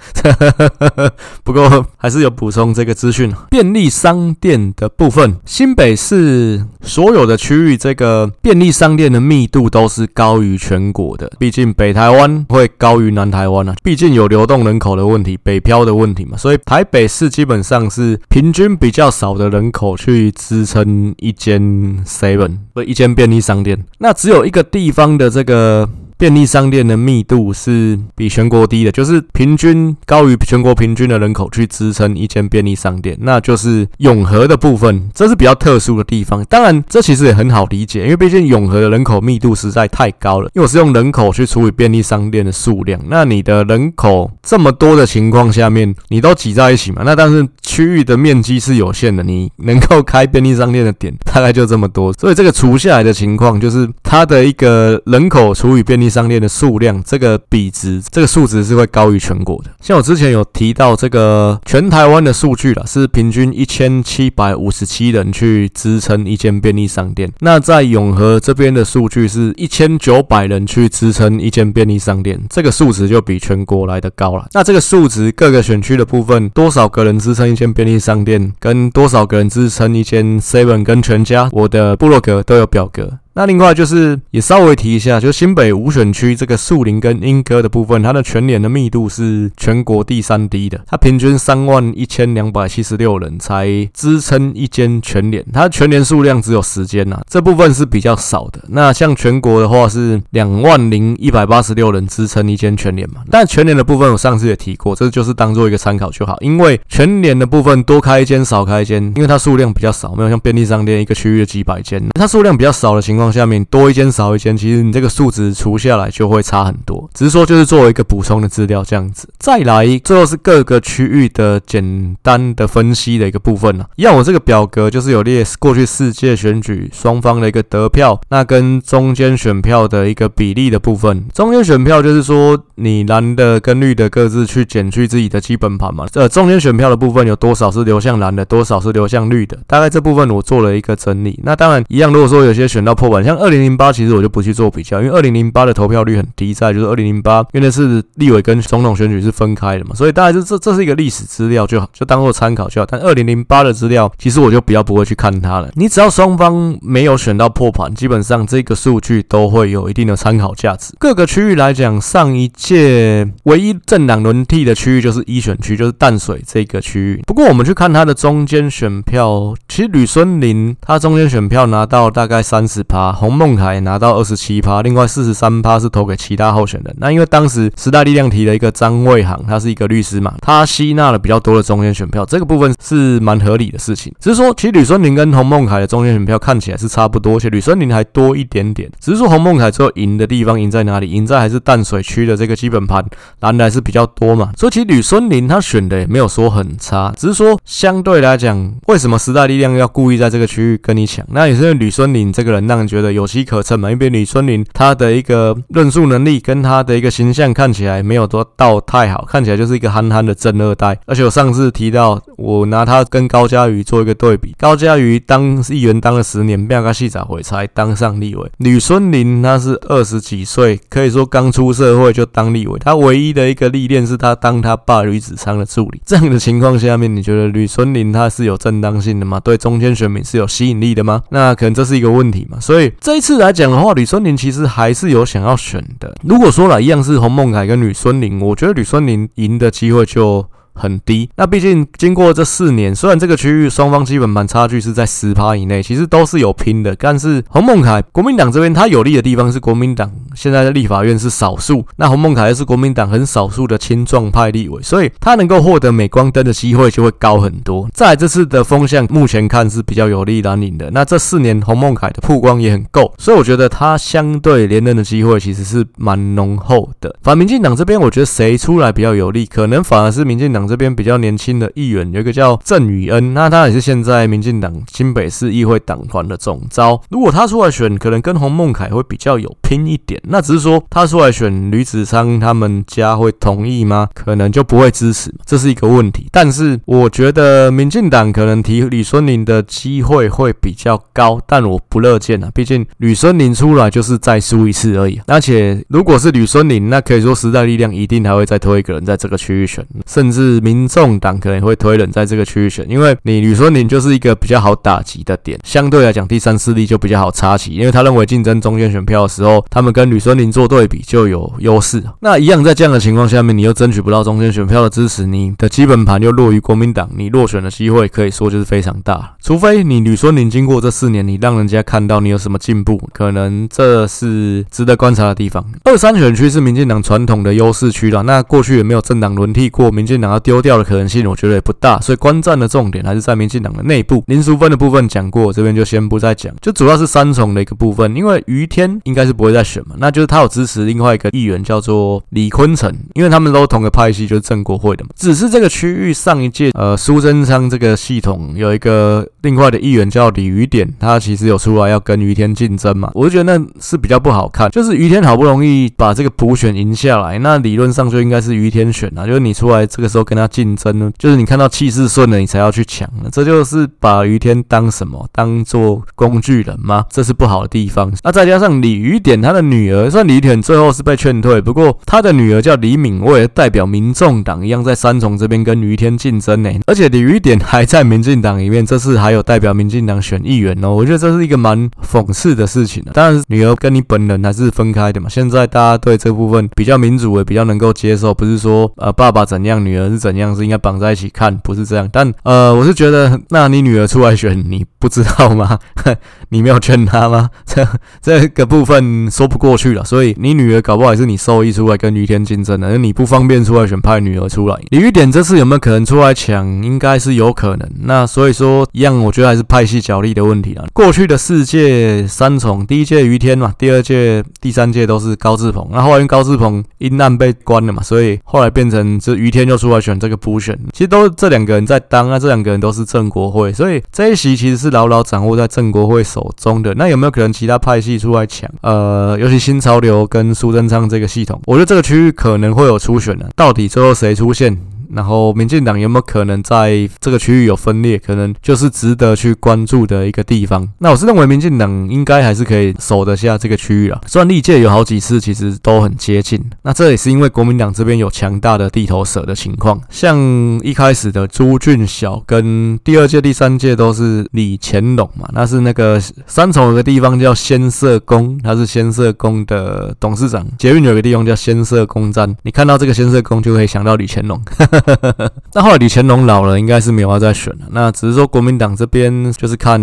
不过还是有补充这个资讯。便利商店的部分，新北市所有的区域，这个便利商店的密度都是高于全国的。毕竟北台湾会高于南台湾啊，毕竟有流动人口的问题，北漂的问题嘛，所以台北市基本上是平均比较少的人口去支撑一间 seven 不一间便利商店。那只有一个地方的这个便利商店的密度是比全国低的，就是平均高于全国平均的人口去支撑一间便利商店，那就是永和的部分，这是比较特殊的地方。当然，这其实也很好理解，因为毕竟永和的人口密度实在太高了，因为我是用人口去除以便利商店的数量，那你的人口这么多的情况下面，你都挤在一起嘛，那但是区域的面积是有限的，你能够开便利商店的点大概就这么多，所以这个除下来的情况就是它的一个人口除以便利商店的数量，这个比值，这个数值是会高于全国的。像我之前有提到这个全台湾的数据了，是平均一千七百五十七人去支撑一间便利商店。那在永和这边的数据是一千九百人去支撑一间便利商店，这个数值就比全国来的高了。那这个数值各个选区的部分，多少个人支撑一间便利商店，跟多少个人支撑一间 Seven 跟全家，我的部落格都有表格。那另外就是也稍微提一下，就新北五选区这个树林跟莺歌的部分，它的全联的密度是全国第三低的，它平均三万一千两百七十六人才支撑一间全联，它全联数量只有十间呐，这部分是比较少的。那像全国的话是两万零一百八十六人支撑一间全联嘛，但全联的部分我上次也提过，这就是当做一个参考就好，因为全联的部分多开一间少开一间，因为它数量比较少，没有像便利商店一个区域几百间，它数量比较少的情况。下面多一间少一间，其实你这个数值除下来就会差很多。只是说就是作为一个补充的资料这样子。再来，最后是各个区域的简单的分析的一个部分了。像，我这个表格就是有列过去世界选举双方的一个得票，那跟中间选票的一个比例的部分。中间选票就是说你蓝的跟绿的各自去减去自己的基本盘嘛。这中间选票的部分有多少是流向蓝的，多少是流向绿的？大概这部分我做了一个整理。那当然一样，如果说有些选到破盘。像二零零八，其实我就不去做比较，因为二零零八的投票率很低，在就是二零零八，因为那是立委跟总统选举是分开的嘛，所以大概就这这是一个历史资料就好，就当做参考就好。但二零零八的资料，其实我就比较不会去看它了。你只要双方没有选到破盘，基本上这个数据都会有一定的参考价值。各个区域来讲，上一界唯一政党轮替的区域就是一选区，就是淡水这个区域。不过我们去看它的中间选票，其实吕孙林他中间选票拿到大概三十趴。洪孟凯拿到二十七趴，另外四十三趴是投给其他候选人。那因为当时时代力量提了一个张卫航，他是一个律师嘛，他吸纳了比较多的中间选票，这个部分是蛮合理的事情。只是说，其实吕孙林跟洪孟凯的中间选票看起来是差不多，而且吕孙林还多一点点。只是说洪孟凯最后赢的地方赢在哪里？赢在还是淡水区的这个基本盘蓝的还是比较多嘛。所以其实吕孙林他选的也没有说很差，只是说相对来讲，为什么时代力量要故意在这个区域跟你抢？那也是因为吕孙林这个人让人觉得。有机可乘嘛，因为吕孙林他的一个论述能力跟他的一个形象看起来没有多到太好，看起来就是一个憨憨的正二代。而且我上次提到，我拿他跟高嘉瑜做一个对比，高嘉瑜当议员当了十年，变个细仔回才当上立委。吕孙林他是二十几岁，可以说刚出社会就当立委，他唯一的一个历练是他当他爸吕子昌的助理。这样的情况下面，你觉得吕孙林他是有正当性的吗？对中间选民是有吸引力的吗？那可能这是一个问题嘛，所以。这一次来讲的话，吕孙林其实还是有想要选的。如果说了一样是洪孟凯跟吕孙林，我觉得吕孙林赢的机会就。很低。那毕竟经过这四年，虽然这个区域双方基本盘差距是在十趴以内，其实都是有拼的。但是洪孟凯国民党这边他有利的地方是国民党现在的立法院是少数，那洪孟凯又是国民党很少数的青壮派立委，所以他能够获得镁光灯的机会就会高很多。再来这次的风向目前看是比较有利蓝营的。那这四年洪孟凯的曝光也很够，所以我觉得他相对连任的机会其实是蛮浓厚的。反民进党这边，我觉得谁出来比较有利，可能反而是民进党。这边比较年轻的议员有一个叫郑宇恩，那他也是现在民进党新北市议会党团的总召。如果他出来选，可能跟洪孟凯会比较有拼一点。那只是说他出来选吕子昌，他们家会同意吗？可能就不会支持，这是一个问题。但是我觉得民进党可能提吕孙林的机会会比较高，但我不乐见啊。毕竟吕孙林出来就是再输一次而已。而且如果是吕孙林，那可以说时代力量一定还会再推一个人在这个区域选，甚至。民众党可能会推人在这个区域选，因为你吕孙林就是一个比较好打击的点，相对来讲第三势力就比较好插旗，因为他认为竞争中间选票的时候，他们跟吕孙林做对比就有优势。那一样在这样的情况下面，你又争取不到中间选票的支持，你的基本盘又弱于国民党，你落选的机会可以说就是非常大。除非你吕孙林经过这四年，你让人家看到你有什么进步，可能这是值得观察的地方。二三选区是民进党传统的优势区了，那过去也没有政党轮替过，民进党要丢掉的可能性，我觉得也不大。所以观战的重点还是在民进党的内部。林淑芬的部分讲过，这边就先不再讲，就主要是三重的一个部分，因为于天应该是不会再选嘛，那就是他有支持另外一个议员叫做李坤城，因为他们都同个派系，就是正国会的嘛。只是这个区域上一届呃苏贞昌这个系统有一个另外的议员叫李余典，他其实有出来要跟于天竞争嘛，我就觉得那是比较不好看，就是于天好不容易把这个补选赢下来，那理论上就应该是于天选啊，就是你出来这个时候跟他竞争呢，就是你看到气势顺了，你才要去抢，这就是把于天当什么？当做工具人吗？这是不好的地方。那再加上李余典他的女儿，虽然李雨点最后是被劝退，不过他的女儿叫李敏蔚，代表民众党一样在三重这边跟于天竞争呢，而且李余典还在民进党里面，这次还有代表民进党选议员哦，我觉得这是一个蛮讽刺的事情。当然，女儿跟你本人还是分开的嘛。现在大家对这部分比较民主，也比较能够接受，不是说呃爸爸怎样，女儿是怎样，是应该绑在一起看，不是这样。但呃，我是觉得，那你女儿出来选，你不知道吗？你没有劝她吗？这这个部分说不过去了。所以你女儿搞不好也是你授意出来跟于天竞争的，而你不方便出来选，派女儿出来。李玉典这次有没有可能出来抢？应该是有可能。那所以说一样，我觉得还是派系角力的问题啊。过去的世界三重，第一届于天嘛，第二届、第三届都是高志鹏。那后来因为高志鹏因案被关了嘛，所以后来变成这于天就出来选这个补选。其实都是这两个人在当啊，这两个人都是郑国会，所以这一席其实是牢牢掌握在郑国会手中的。那有没有可能其他派系出来抢？呃，尤其新潮流跟苏贞昌这个系统，我觉得这个区域可能会有初选的。到底最后谁出现？然后，民进党有没有可能在这个区域有分裂？可能就是值得去关注的一个地方。那我是认为，民进党应该还是可以守得下这个区域啊。虽然历届有好几次其实都很接近，那这也是因为国民党这边有强大的地头蛇的情况。像一开始的朱俊晓，跟第二届、第三届都是李乾龙嘛，那是那个三重有个地方叫先啬宫，他是先啬宫的董事长。捷运有个地方叫先啬宫站，你看到这个先啬宫就可以想到李乾龙。那后来李乾隆老了，应该是没有要再选了。那只是说国民党这边就是看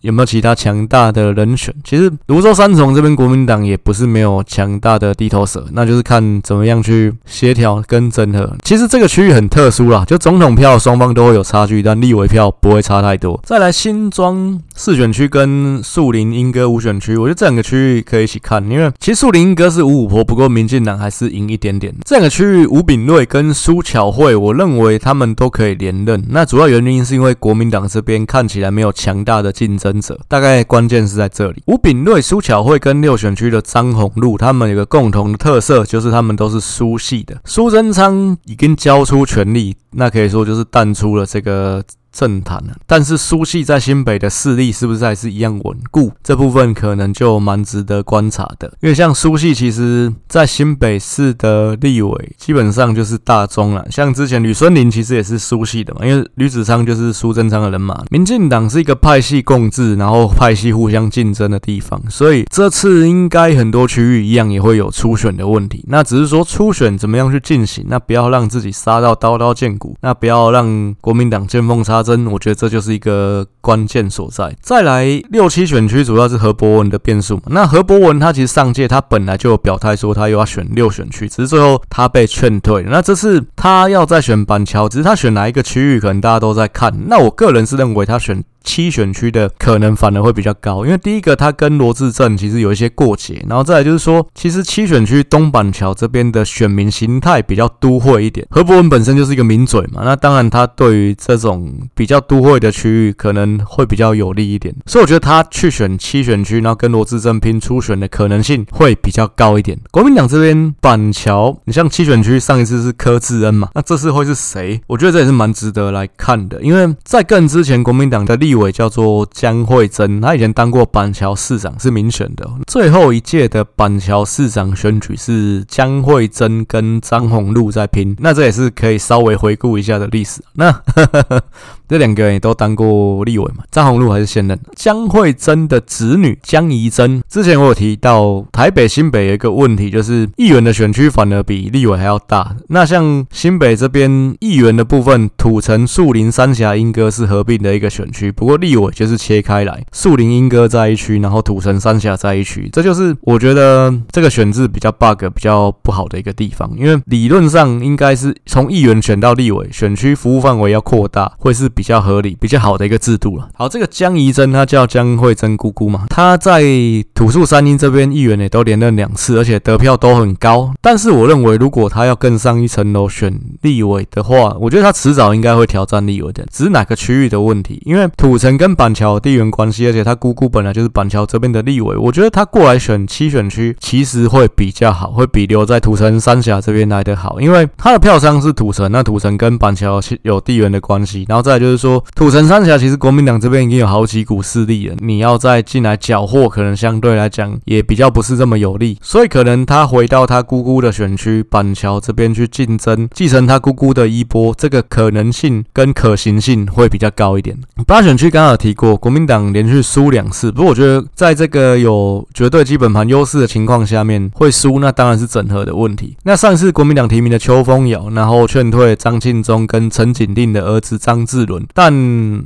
有没有其他强大的人选。其实泸州三重这边国民党也不是没有强大的地头蛇，那就是看怎么样去协调跟整合。其实这个区域很特殊啦，就总统票双方都会有差距，但立委票不会差太多。再来新庄四选区跟树林莺歌五选区，我觉得这两个区域可以一起看，因为其实树林莺歌是五五波，不过民进党还是赢一点点。这两个区域吴秉叡跟苏巧慧。我认为他们都可以连任，那主要原因是因为国民党这边看起来没有强大的竞争者，大概关键是在这里。吴炳瑞、苏巧慧跟六选区的张宏禄，他们有个共同的特色，就是他们都是苏系的。苏贞昌已经交出权力，那可以说就是淡出了这个。政坛了，但是苏系在新北的势力是不是还是一样稳固？这部分可能就蛮值得观察的。因为像苏系，其实在新北市的立委基本上就是大宗了。像之前吕孙林其实也是苏系的嘛，因为吕子昌就是苏贞昌的人马。民进党是一个派系共治，然后派系互相竞争的地方，所以这次应该很多区域一样也会有初选的问题。那只是说初选怎么样去进行？那不要让自己杀到刀刀见骨，那不要让国民党见缝插。我觉得这就是一个关键所在。再来六七选区，主要是何博文的变数嘛。那何博文他其实上届他本来就有表态说他又要选六选区，只是最后他被劝退。那这次他要再选板桥，只是他选哪一个区域，可能大家都在看。那我个人是认为他选。七选区的可能反而会比较高，因为第一个他跟罗志正其实有一些过节，然后再来就是说，其实七选区东板桥这边的选民形态比较都会一点。何博文本身就是一个名嘴嘛，那当然他对于这种比较都会的区域可能会比较有利一点，所以我觉得他去选七选区，然后跟罗志正拼初选的可能性会比较高一点。国民党这边板桥，你像七选区上一次是柯志恩嘛，那这次会是谁？我觉得这也是蛮值得来看的，因为在更之前国民党的立立委叫做江惠珍，他以前当过板桥市长，是民选的。最后一届的板桥市长选举是江惠珍跟张宏禄在拼，那这也是可以稍微回顾一下的历史。那 这两个人也都当过立委嘛，张宏陆还是现任。江惠珍的子女江宜珍，之前我有提到，台北新北有一个问题，就是议员的选区反而比立委还要大。那像新北这边议员的部分，土城、树林、三峡、莺歌是合并的一个选区，不过立委就是切开来，树林、莺歌在一区，然后土城、三峡在一区，这就是我觉得这个选制比较 bug、比较不好的一个地方。因为理论上应该是从议员选到立委，选区服务范围要扩大，会是比较合理、比较好的一个制度了。好，这个江宜珍，她叫江惠珍姑姑嘛，她在土树三莺这边议员也都连任两次，而且得票都很高。但是我认为，如果她要更上一层楼选立委的话，我觉得她迟早应该会挑战立委的，只是哪个区域的问题。因为土城跟板桥地缘关系，而且她姑姑本来就是板桥这边的立委，我觉得她过来选七选区其实会比较好，会比留在土城三峡这边来得好，因为她的票商是土城，那土城跟板桥有地缘的关系，然后再来就是说土城三峡其实国民党这边已经有好几股势力了，你要再进来缴获，可能相对来讲也比较不是这么有利，所以可能他回到他姑姑的选区板桥这边去竞争，继承他姑姑的衣钵，这个可能性跟可行性会比较高一点。八选区刚刚有提过，国民党连续输两次，不过我觉得在这个有绝对基本盘优势的情况下面会输，那当然是整合的问题。那上次国民党提名的邱烽尧，然后劝退张庆忠跟陈景定的儿子张志伦，但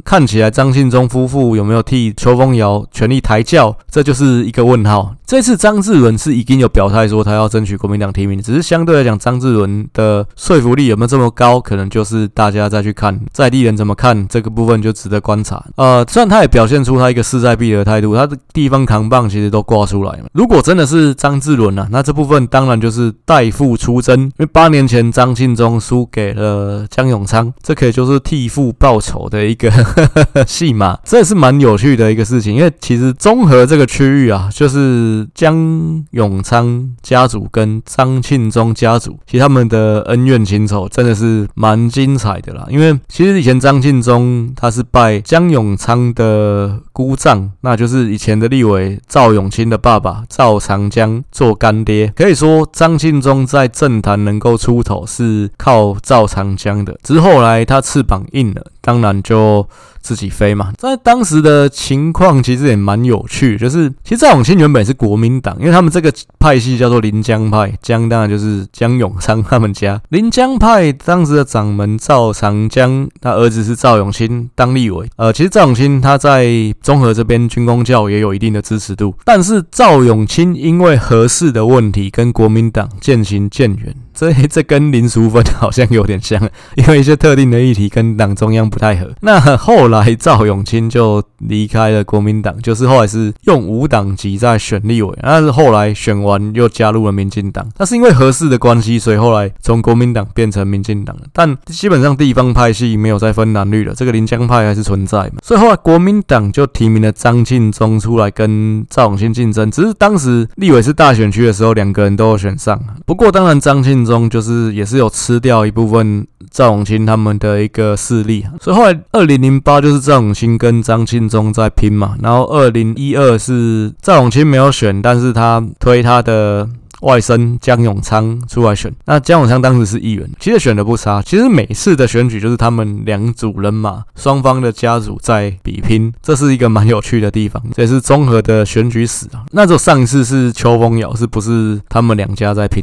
看起来张庆忠夫妇有没有替邱风尧全力抬轿，这就是一个问号。这次张志伦是已经有表态说他要争取国民党提名，只是相对来讲，张志伦的说服力有没有这么高，可能就是大家再去看在地人怎么看这个部分就值得观察。呃，虽然他也表现出他一个势在必得的态度，他的地方扛棒其实都挂出来了。如果真的是张志伦啊，那这部分当然就是代父出征，因为八年前张庆忠输给了江永昌，这可以就是替父报仇的一个 戏码，这也是蛮有趣的一个事情。因为其实综合这个区域啊，就是。江永昌家族跟张庆忠家族，其实他们的恩怨情仇真的是蛮精彩的啦。因为其实以前张庆忠他是拜江永昌的姑丈，那就是以前的立委赵永清的爸爸赵长江做干爹。可以说张庆忠在政坛能够出头是靠赵长江的，只是后来他翅膀硬了，当然就。自己飞嘛，在当时的情况其实也蛮有趣，就是其实赵永清原本是国民党，因为他们这个派系叫做临江派，江当然就是江永昌他们家。临江派当时的掌门赵长江，他儿子是赵永清当立委。呃，其实赵永清他在中和这边军公教也有一定的支持度，但是赵永清因为核四的问题跟国民党渐行渐远。这 这跟林淑芬好像有点像，因为一些特定的议题跟党中央不太合。那后来赵永清就离开了国民党，就是后来是用无党籍在选立委，但是后来选完又加入了民进党。那是因为合适的关系，所以后来从国民党变成民进党了。但基本上地方派系没有再分蓝绿了，这个临江派还是存在嘛。所以后来国民党就提名了张庆忠出来跟赵永清竞争，只是当时立委是大选区的时候，两个人都有选上。不过当然张庆。中就是也是有吃掉一部分赵永清他们的一个势力，所以后来二零零八就是赵永清跟张庆忠在拼嘛，然后二零一二是赵永清没有选，但是他推他的。外甥江永昌出来选，那江永昌当时是议员，其实选的不差。其实每次的选举就是他们两组人马，双方的家族在比拼，这是一个蛮有趣的地方，这也是综合的选举史啊。那就上一次是秋风咬，是不是他们两家在拼？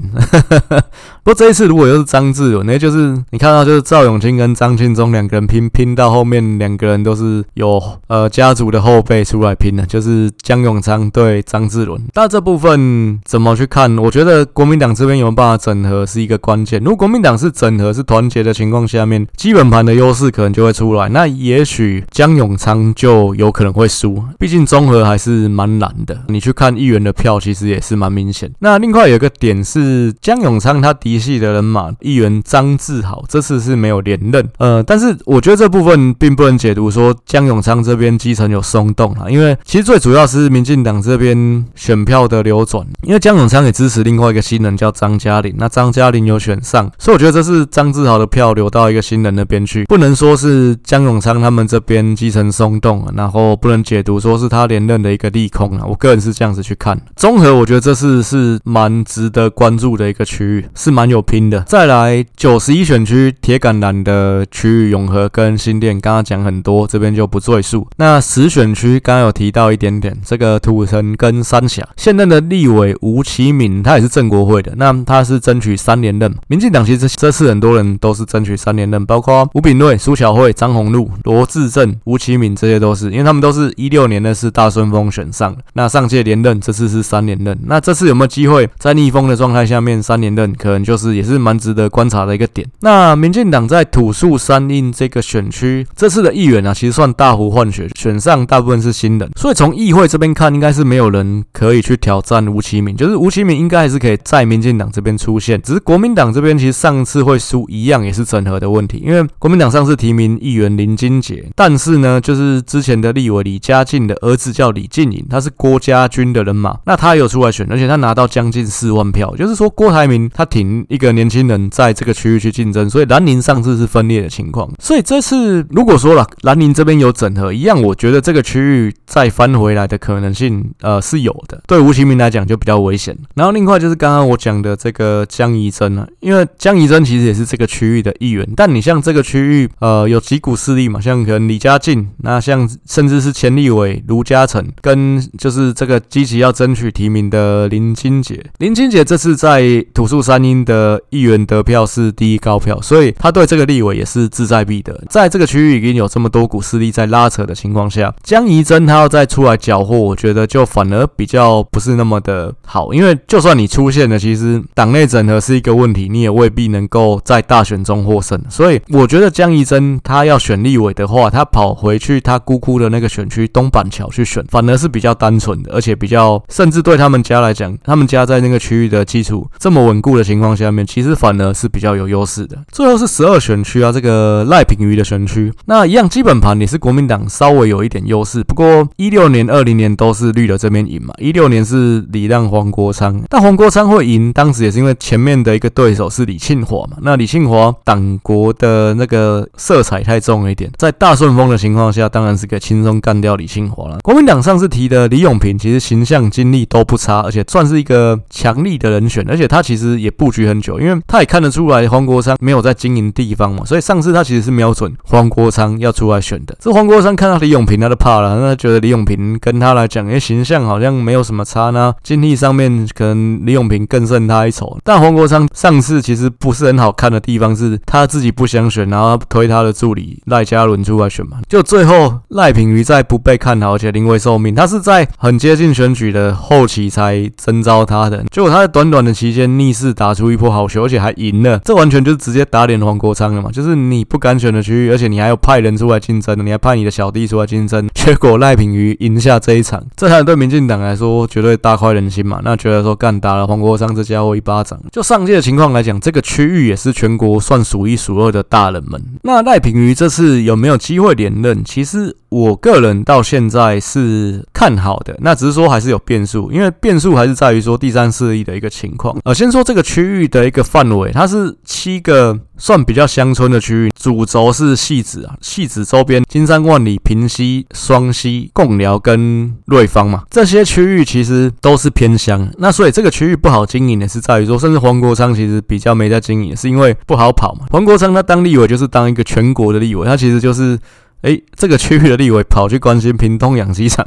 不过这一次如果又是张志伦，那就是你看到就是赵永清跟张庆忠两个人拼，拼到后面两个人都是有呃家族的后辈出来拼的，就是江永昌对张志伦。那这部分怎么去看？我。觉得国民党这边有没有办法整合是一个关键。如果国民党是整合、是团结的情况下面，基本盘的优势可能就会出来。那也许江永昌就有可能会输，毕竟综合还是蛮难的。你去看议员的票，其实也是蛮明显。那另外有一个点是，江永昌他的嫡系的人马议员张志豪这次是没有连任。呃，但是我觉得这部分并不能解读说江永昌这边基层有松动啊，因为其实最主要是民进党这边选票的流转，因为江永昌也支持另外一个新人叫张嘉玲，那张嘉玲有选上，所以我觉得这是张志豪的票流到一个新人那边去，不能说是江永昌他们这边基层松动啊，然后不能解读说是他连任的一个利空啊，我个人是这样子去看。综合，我觉得这次是蛮值得关注的一个区域，是蛮蛮有拼的。再来九十一选区铁杆南的区域，永和跟新店，刚刚讲很多，这边就不赘述。那十选区刚刚有提到一点点，这个土城跟三峡，现任的立委吴琪敏，他也是正国会的，那他是争取三连任。民进党其实这次很多人都是争取三连任，包括吴秉叡、苏巧慧、张宏陆、罗志政、吴琪敏，这些都是，因为他们都是一六年的是大顺风选上，那上届连任，这次是三连任。那这次有没有机会在逆风的状态下面三连任？可能就就是也是蛮值得观察的一个点。那民进党在土树三印这个选区，这次的议员啊，其实算大幅换血，选上大部分是新人，所以从议会这边看，应该是没有人可以去挑战吴其敏，就是吴其敏应该还是可以在民进党这边出现。只是国民党这边其实上次会输一样也是整合的问题，因为国民党上次提名议员林金杰，但是呢，就是之前的立委李家进的儿子叫李进颖，他是郭家军的人马，那他有出来选，而且他拿到将近四万票，就是说郭台铭他挺 一个年轻人在这个区域去竞争，所以蓝营上次是分裂的情况，所以这次如果说了蓝营这边有整合一样，我觉得这个区域再翻回来的可能性呃是有的，对吴琪铭来讲就比较危险。然后另外就是刚刚我讲的这个江宜珍啊，因为江宜珍其实也是这个区域的一员，但你像这个区域呃有几股势力嘛，像可能李家进，那像甚至是钱立伟卢嘉诚跟就是这个积极要争取提名的林清杰，林清杰这次在土树山鹰的的议员得票是第一高票，所以他对这个立委也是志在必得。在这个区域已经有这么多股势力在拉扯的情况下，江宜珍他要再出来搅和，我觉得就反而比较不是那么的好，因为就算你出现了，其实党内整合是一个问题，你也未必能够在大选中获胜。所以我觉得江宜珍他要选立委的话，他跑回去他姑姑的那个选区东板桥去选，反而是比较单纯的，而且比较甚至对他们家来讲，他们家在那个区域的基础这么稳固的情况下下面，其实反而是比较有优势的。最后是十二选区啊，这个赖品妤的选区，那一样基本盘也是国民党稍微有一点优势，不过一六年、二零年都是绿的这边赢嘛。一六年是李让黄国昌，但黄国昌会赢，当时也是因为前面的一个对手是李庆华嘛。那李庆华党国的那个色彩太重了一点，在大顺风的情况下，当然是可以轻松干掉李庆华了。国民党上次提的李永平，其实形象经历都不差，而且算是一个强力的人选，而且他其实也布局很久，因为他也看得出来黄国昌没有在经营地方嘛，所以上次他其实是瞄准黄国昌要出来选的。这黄国昌看到李永平，他都怕了，那他觉得李永平跟他来讲，哎，形象好像没有什么差呢，经历上面可能李永平更胜他一筹。但黄国昌上次其实不是很好看的地方是他自己不想选，然后推他的助理赖嘉伦出来选嘛，就最后赖品瑜在不被看好，而且临危受命，他是在很接近选举的后期才征召他的，结果他在短短的期间逆势打出一波好球，而且还赢了，这完全就是直接打脸黄国昌了嘛！就是你不敢选的区域，而且你还要派人出来竞争，你还派你的小弟出来竞争，结果赖品妤赢下这一场，这还对民进党来说绝对大快人心嘛！那觉得说干打了黄国昌这家伙一巴掌，就上届的情况来讲，这个区域也是全国算数一数二的大冷门。那赖品妤这次有没有机会连任？其实我个人到现在是看好的，那只是说还是有变数，因为变数还是在于说第三势力的一个情况。呃，先说这个区域的一个范围，它是七个算比较乡村的区域，主轴是汐止啊，汐止周边金山万里、平溪、双溪、贡寮跟瑞芳嘛，这些区域其实都是偏乡。那所以这个区域不好经营的是在于说，甚至黄国昌其实比较没在经营，是因为不好跑嘛。黄国昌他当立委就是当一个全国的立委，他其实就是。哎，这个区域的立委跑去关心屏东养鸡场，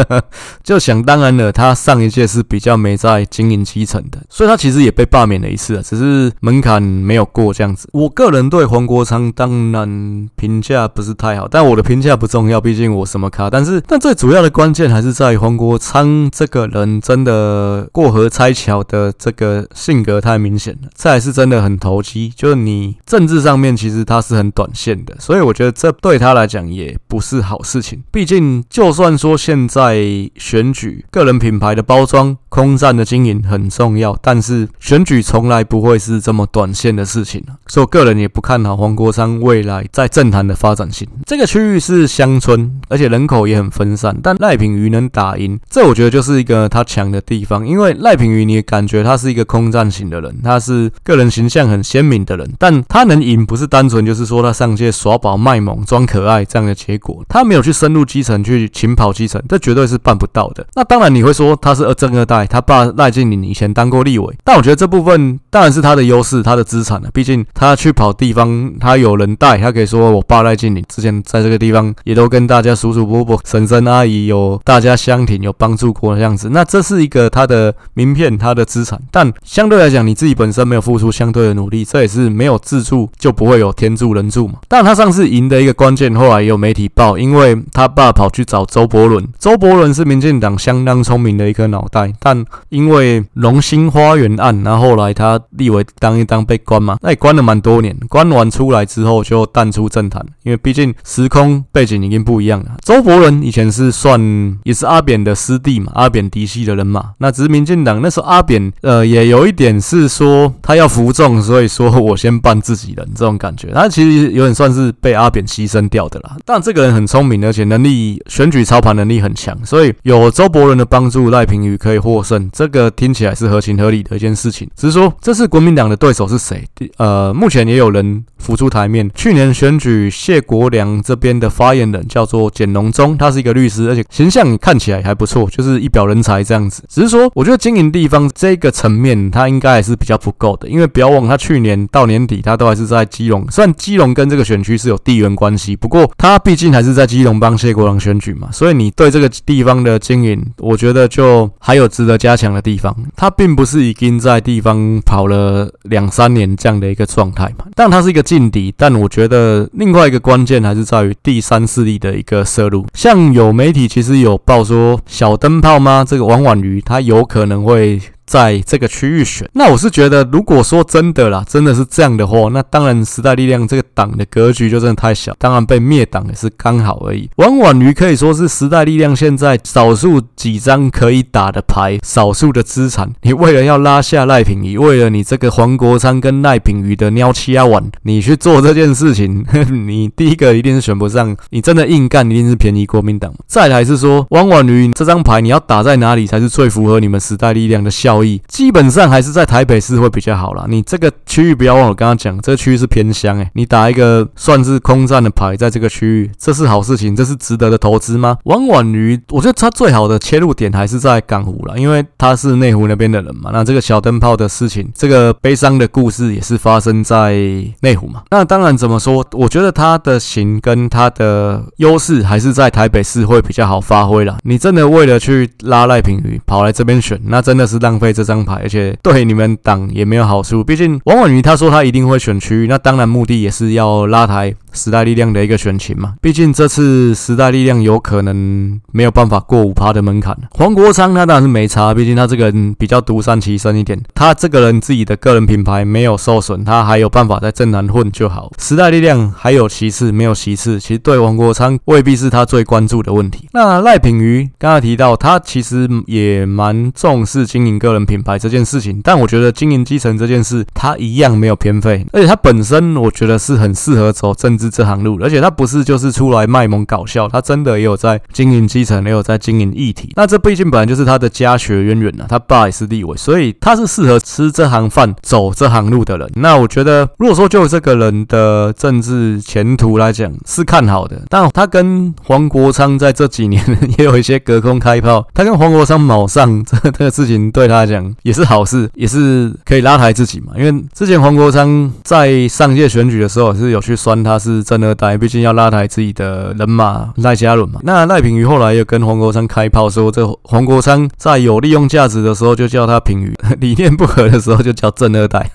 就想当然了。他上一届是比较没在经营基层的，所以他其实也被罢免了一次，只是门槛没有过这样子。我个人对黄国昌当然评价不是太好，但我的评价不重要，毕竟我什么咖。但是，但最主要的关键还是在于黄国昌这个人真的过河拆桥的这个性格太明显了，再来是真的很投机，就是你政治上面其实他是很短线的，所以我觉得这对他来讲也不是好事情。毕竟，就算说现在选举个人品牌的包装、空战的经营很重要，但是选举从来不会是这么短线的事情。所以，个人也不看好黄国昌未来在政坛的发展性。这个区域是乡村，而且人口也很分散，但赖品妤能打赢，这我觉得就是一个他强的地方。因为赖品妤，你也感觉他是一个空战型的人，他是个人形象很鲜明的人，但他能赢不是单纯就是说他上街耍宝卖萌装可爱这样的结果，他没有去深入基层去勤跑基层，这绝对是办不到的。那当然你会说他是二正二代，他爸赖清德以前当过立委，但我觉得这部分当然是他的优势，他的资产了。毕竟他去跑地方，他有人带，他可以说我爸赖清德之前在这个地方也都跟大家叔叔伯伯、婶婶阿姨有大家相挺，有帮助过的样子。那这是一个他的名片，他的资产。但相对来讲，你自己本身没有付出相对的努力，这也是没有自助就不会有天助人助嘛。但他上次赢的一个关键，后来也有媒体报，因为他爸跑去找周伯伦，周伯伦是民进党相当聪明的一颗脑袋，但因为龙兴花园案，然后后来他立委当一当被关嘛，那也关了蛮多年，关完出来之后就淡出政坛，因为毕竟时空背景已经不一样了。周伯伦以前是算也是阿扁的师弟嘛，阿扁嫡系的人嘛，那只是民进党那时候阿扁呃也有一点是说他要服众，所以说我先办自己人这种感觉，他其实有点算是被阿扁牺牲掉的啦。但这个人很聪明，而且能力选举操盘能力很强，所以有周伯伦的帮助，赖品妤可以获胜，这个听起来是合情合理的一件事情。只是说这次国民党的对手是谁？呃，目前也有人浮出台面。去年选举谢国良这边的发言人叫做简龙忠，他是一个律师，而且形象看起来还不错，就是一表人才这样子。只是说，我觉得经营地方这个层面，他应该还是比较不够的，因为不要忘，他去年到年底他都还是在基隆，虽然基隆跟这个选区是有地缘关系，不过他毕竟还是在基隆帮谢国良选举嘛，所以你对这个地方的经营，我觉得就还有值得加强的地方。他并不是已经在地方跑了两三年这样的一个状态嘛，但他是一个劲敌，但我觉得另外一个关键还是在于第三势力的一个摄入。像有媒体其实有报说小灯泡吗？这个王婉瑜他有可能会。在这个区域选，那我是觉得，如果说真的啦，真的是这样的话，那当然时代力量这个党的格局就真的太小，当然被灭党也是刚好而已。王婉瑜可以说是时代力量现在少数几张可以打的牌，少数的资产。你为了要拉下赖品妤，为了你这个黄国昌跟赖品瑜的尿七啊碗，你去做这件事情，你第一个一定是选不上，你真的硬干一定是便宜国民党。再来是说，王婉瑜这张牌你要打在哪里才是最符合你们时代力量的效？基本上还是在台北市会比较好啦。你这个区域不要忘了，我刚刚讲这个区域是偏乡诶，你打一个算是空战的牌在这个区域，这是好事情，这是值得的投资吗？王婉瑜，我觉得他最好的切入点还是在港湖啦，因为他是内湖那边的人嘛。那这个小灯泡的事情，这个悲伤的故事也是发生在内湖嘛。那当然怎么说，我觉得他的型跟他的优势还是在台北市会比较好发挥啦。你真的为了去拉赖品鱼跑来这边选，那真的是浪费。这张牌，而且对你们党也没有好处。毕竟王婉瑜他说他一定会选区域，那当然目的也是要拉抬时代力量的一个选情嘛。毕竟这次时代力量有可能没有办法过五趴的门槛。黄国昌他当然是没差，毕竟他这个人比较独善其身一点，他这个人自己的个人品牌没有受损，他还有办法在政坛混就好。时代力量还有其次没有其次，其实对黄国昌未必是他最关注的问题。那赖品妤刚才提到，他其实也蛮重视经营个人品牌这件事情，但我觉得经营基层这件事，他一样没有偏废，而且他本身我觉得是很适合走政治这行路，而且他不是就是出来卖萌搞笑，他真的也有在经营基层，也有在经营议题。那这毕竟本来就是他的家学渊源呐，他爸也是立委，所以他是适合吃这行饭、走这行路的人。那我觉得，如果说就这个人的政治前途来讲是看好的，但他跟黄国昌在这几年也有一些隔空开炮，他跟黄国昌卯上这这个事情对他来讲。也是好事，也是可以拉抬自己嘛。因为之前黄国昌在上届选举的时候是有去酸他是正二代，毕竟要拉抬自己的人马赖家伦嘛。那赖品瑜后来又跟黄国昌开炮说，这黄国昌在有利用价值的时候就叫他品瑜，理念不合的时候就叫正二代。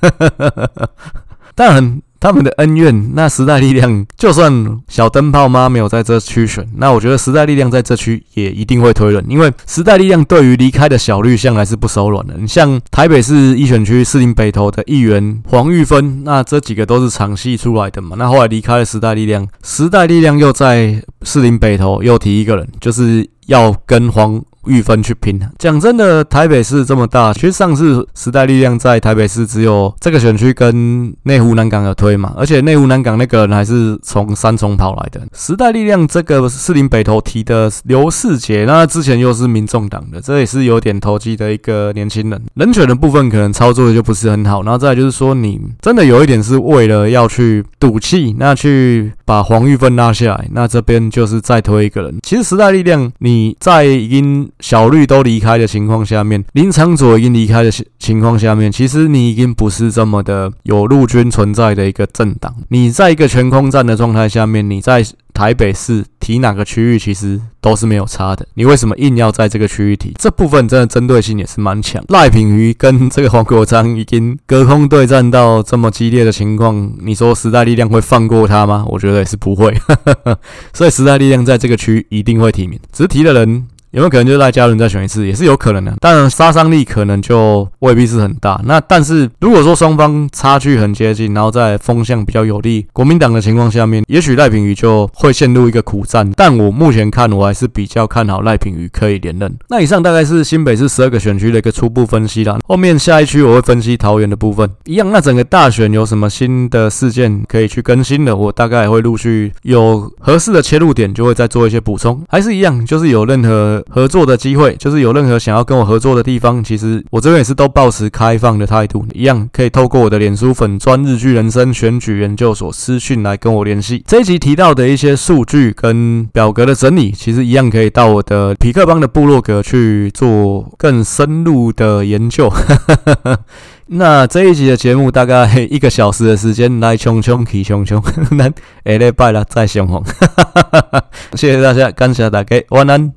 但很。他们的恩怨，那时代力量就算小灯泡妈没有在这区选，那我觉得时代力量在这区也一定会推人，因为时代力量对于离开的小绿向来是不手软的。你像台北市一选区士林北投的议员黄玉芬，那这几个都是厂系出来的嘛，那后来离开了时代力量，时代力量又在士林北投又提一个人，就是要跟黄。玉芬去拼。讲真的，台北市这么大，其实上次时代力量在台北市只有这个选区跟内湖南港有推嘛，而且内湖南港那个人还是从三重跑来的。时代力量这个士林北投提的刘世杰，那之前又是民众党的，这也是有点投机的一个年轻人。人选的部分可能操作的就不是很好，然后再就是说，你真的有一点是为了要去赌气，那去把黄玉芬拉下来，那这边就是再推一个人。其实时代力量你在已经。小绿都离开的情况下面，林昶佐已经离开的情况下面，其实你已经不是这么的有陆军存在的一个政党。你在一个全空战的状态下面，你在台北市提哪个区域，其实都是没有差的。你为什么硬要在这个区域提？这部分真的针对性也是蛮强。赖品妤跟这个黄国昌已经隔空对战到这么激烈的情况，你说时代力量会放过他吗？我觉得也是不会。所以时代力量在这个区域一定会提名，只是提的人。有没有可能就赖嘉伦再选一次，也是有可能的，当然杀伤力可能就未必是很大。那但是如果说双方差距很接近，然后在风向比较有利国民党的情况下面，也许赖品妤就会陷入一个苦战。但我目前看，我还是比较看好赖品妤可以连任。那以上大概是新北市十二个选区的一个初步分析啦。后面下一区我会分析桃园的部分，一样。那整个大选有什么新的事件可以去更新的，我大概会陆续有合适的切入点，就会再做一些补充。还是一样，就是有任何。合作的机会，就是有任何想要跟我合作的地方，其实我这边也是都保持开放的态度，一样可以透过我的脸书粉专日剧人生选举研究所私讯来跟我联系。这一集提到的一些数据跟表格的整理，其实一样可以到我的痞客邦的部落格去做更深入的研究。那这一集的节目大概一个小时的时间，来冲冲起冲冲，咱 下礼拜了再相逢。谢谢大家，感谢大家，晚安。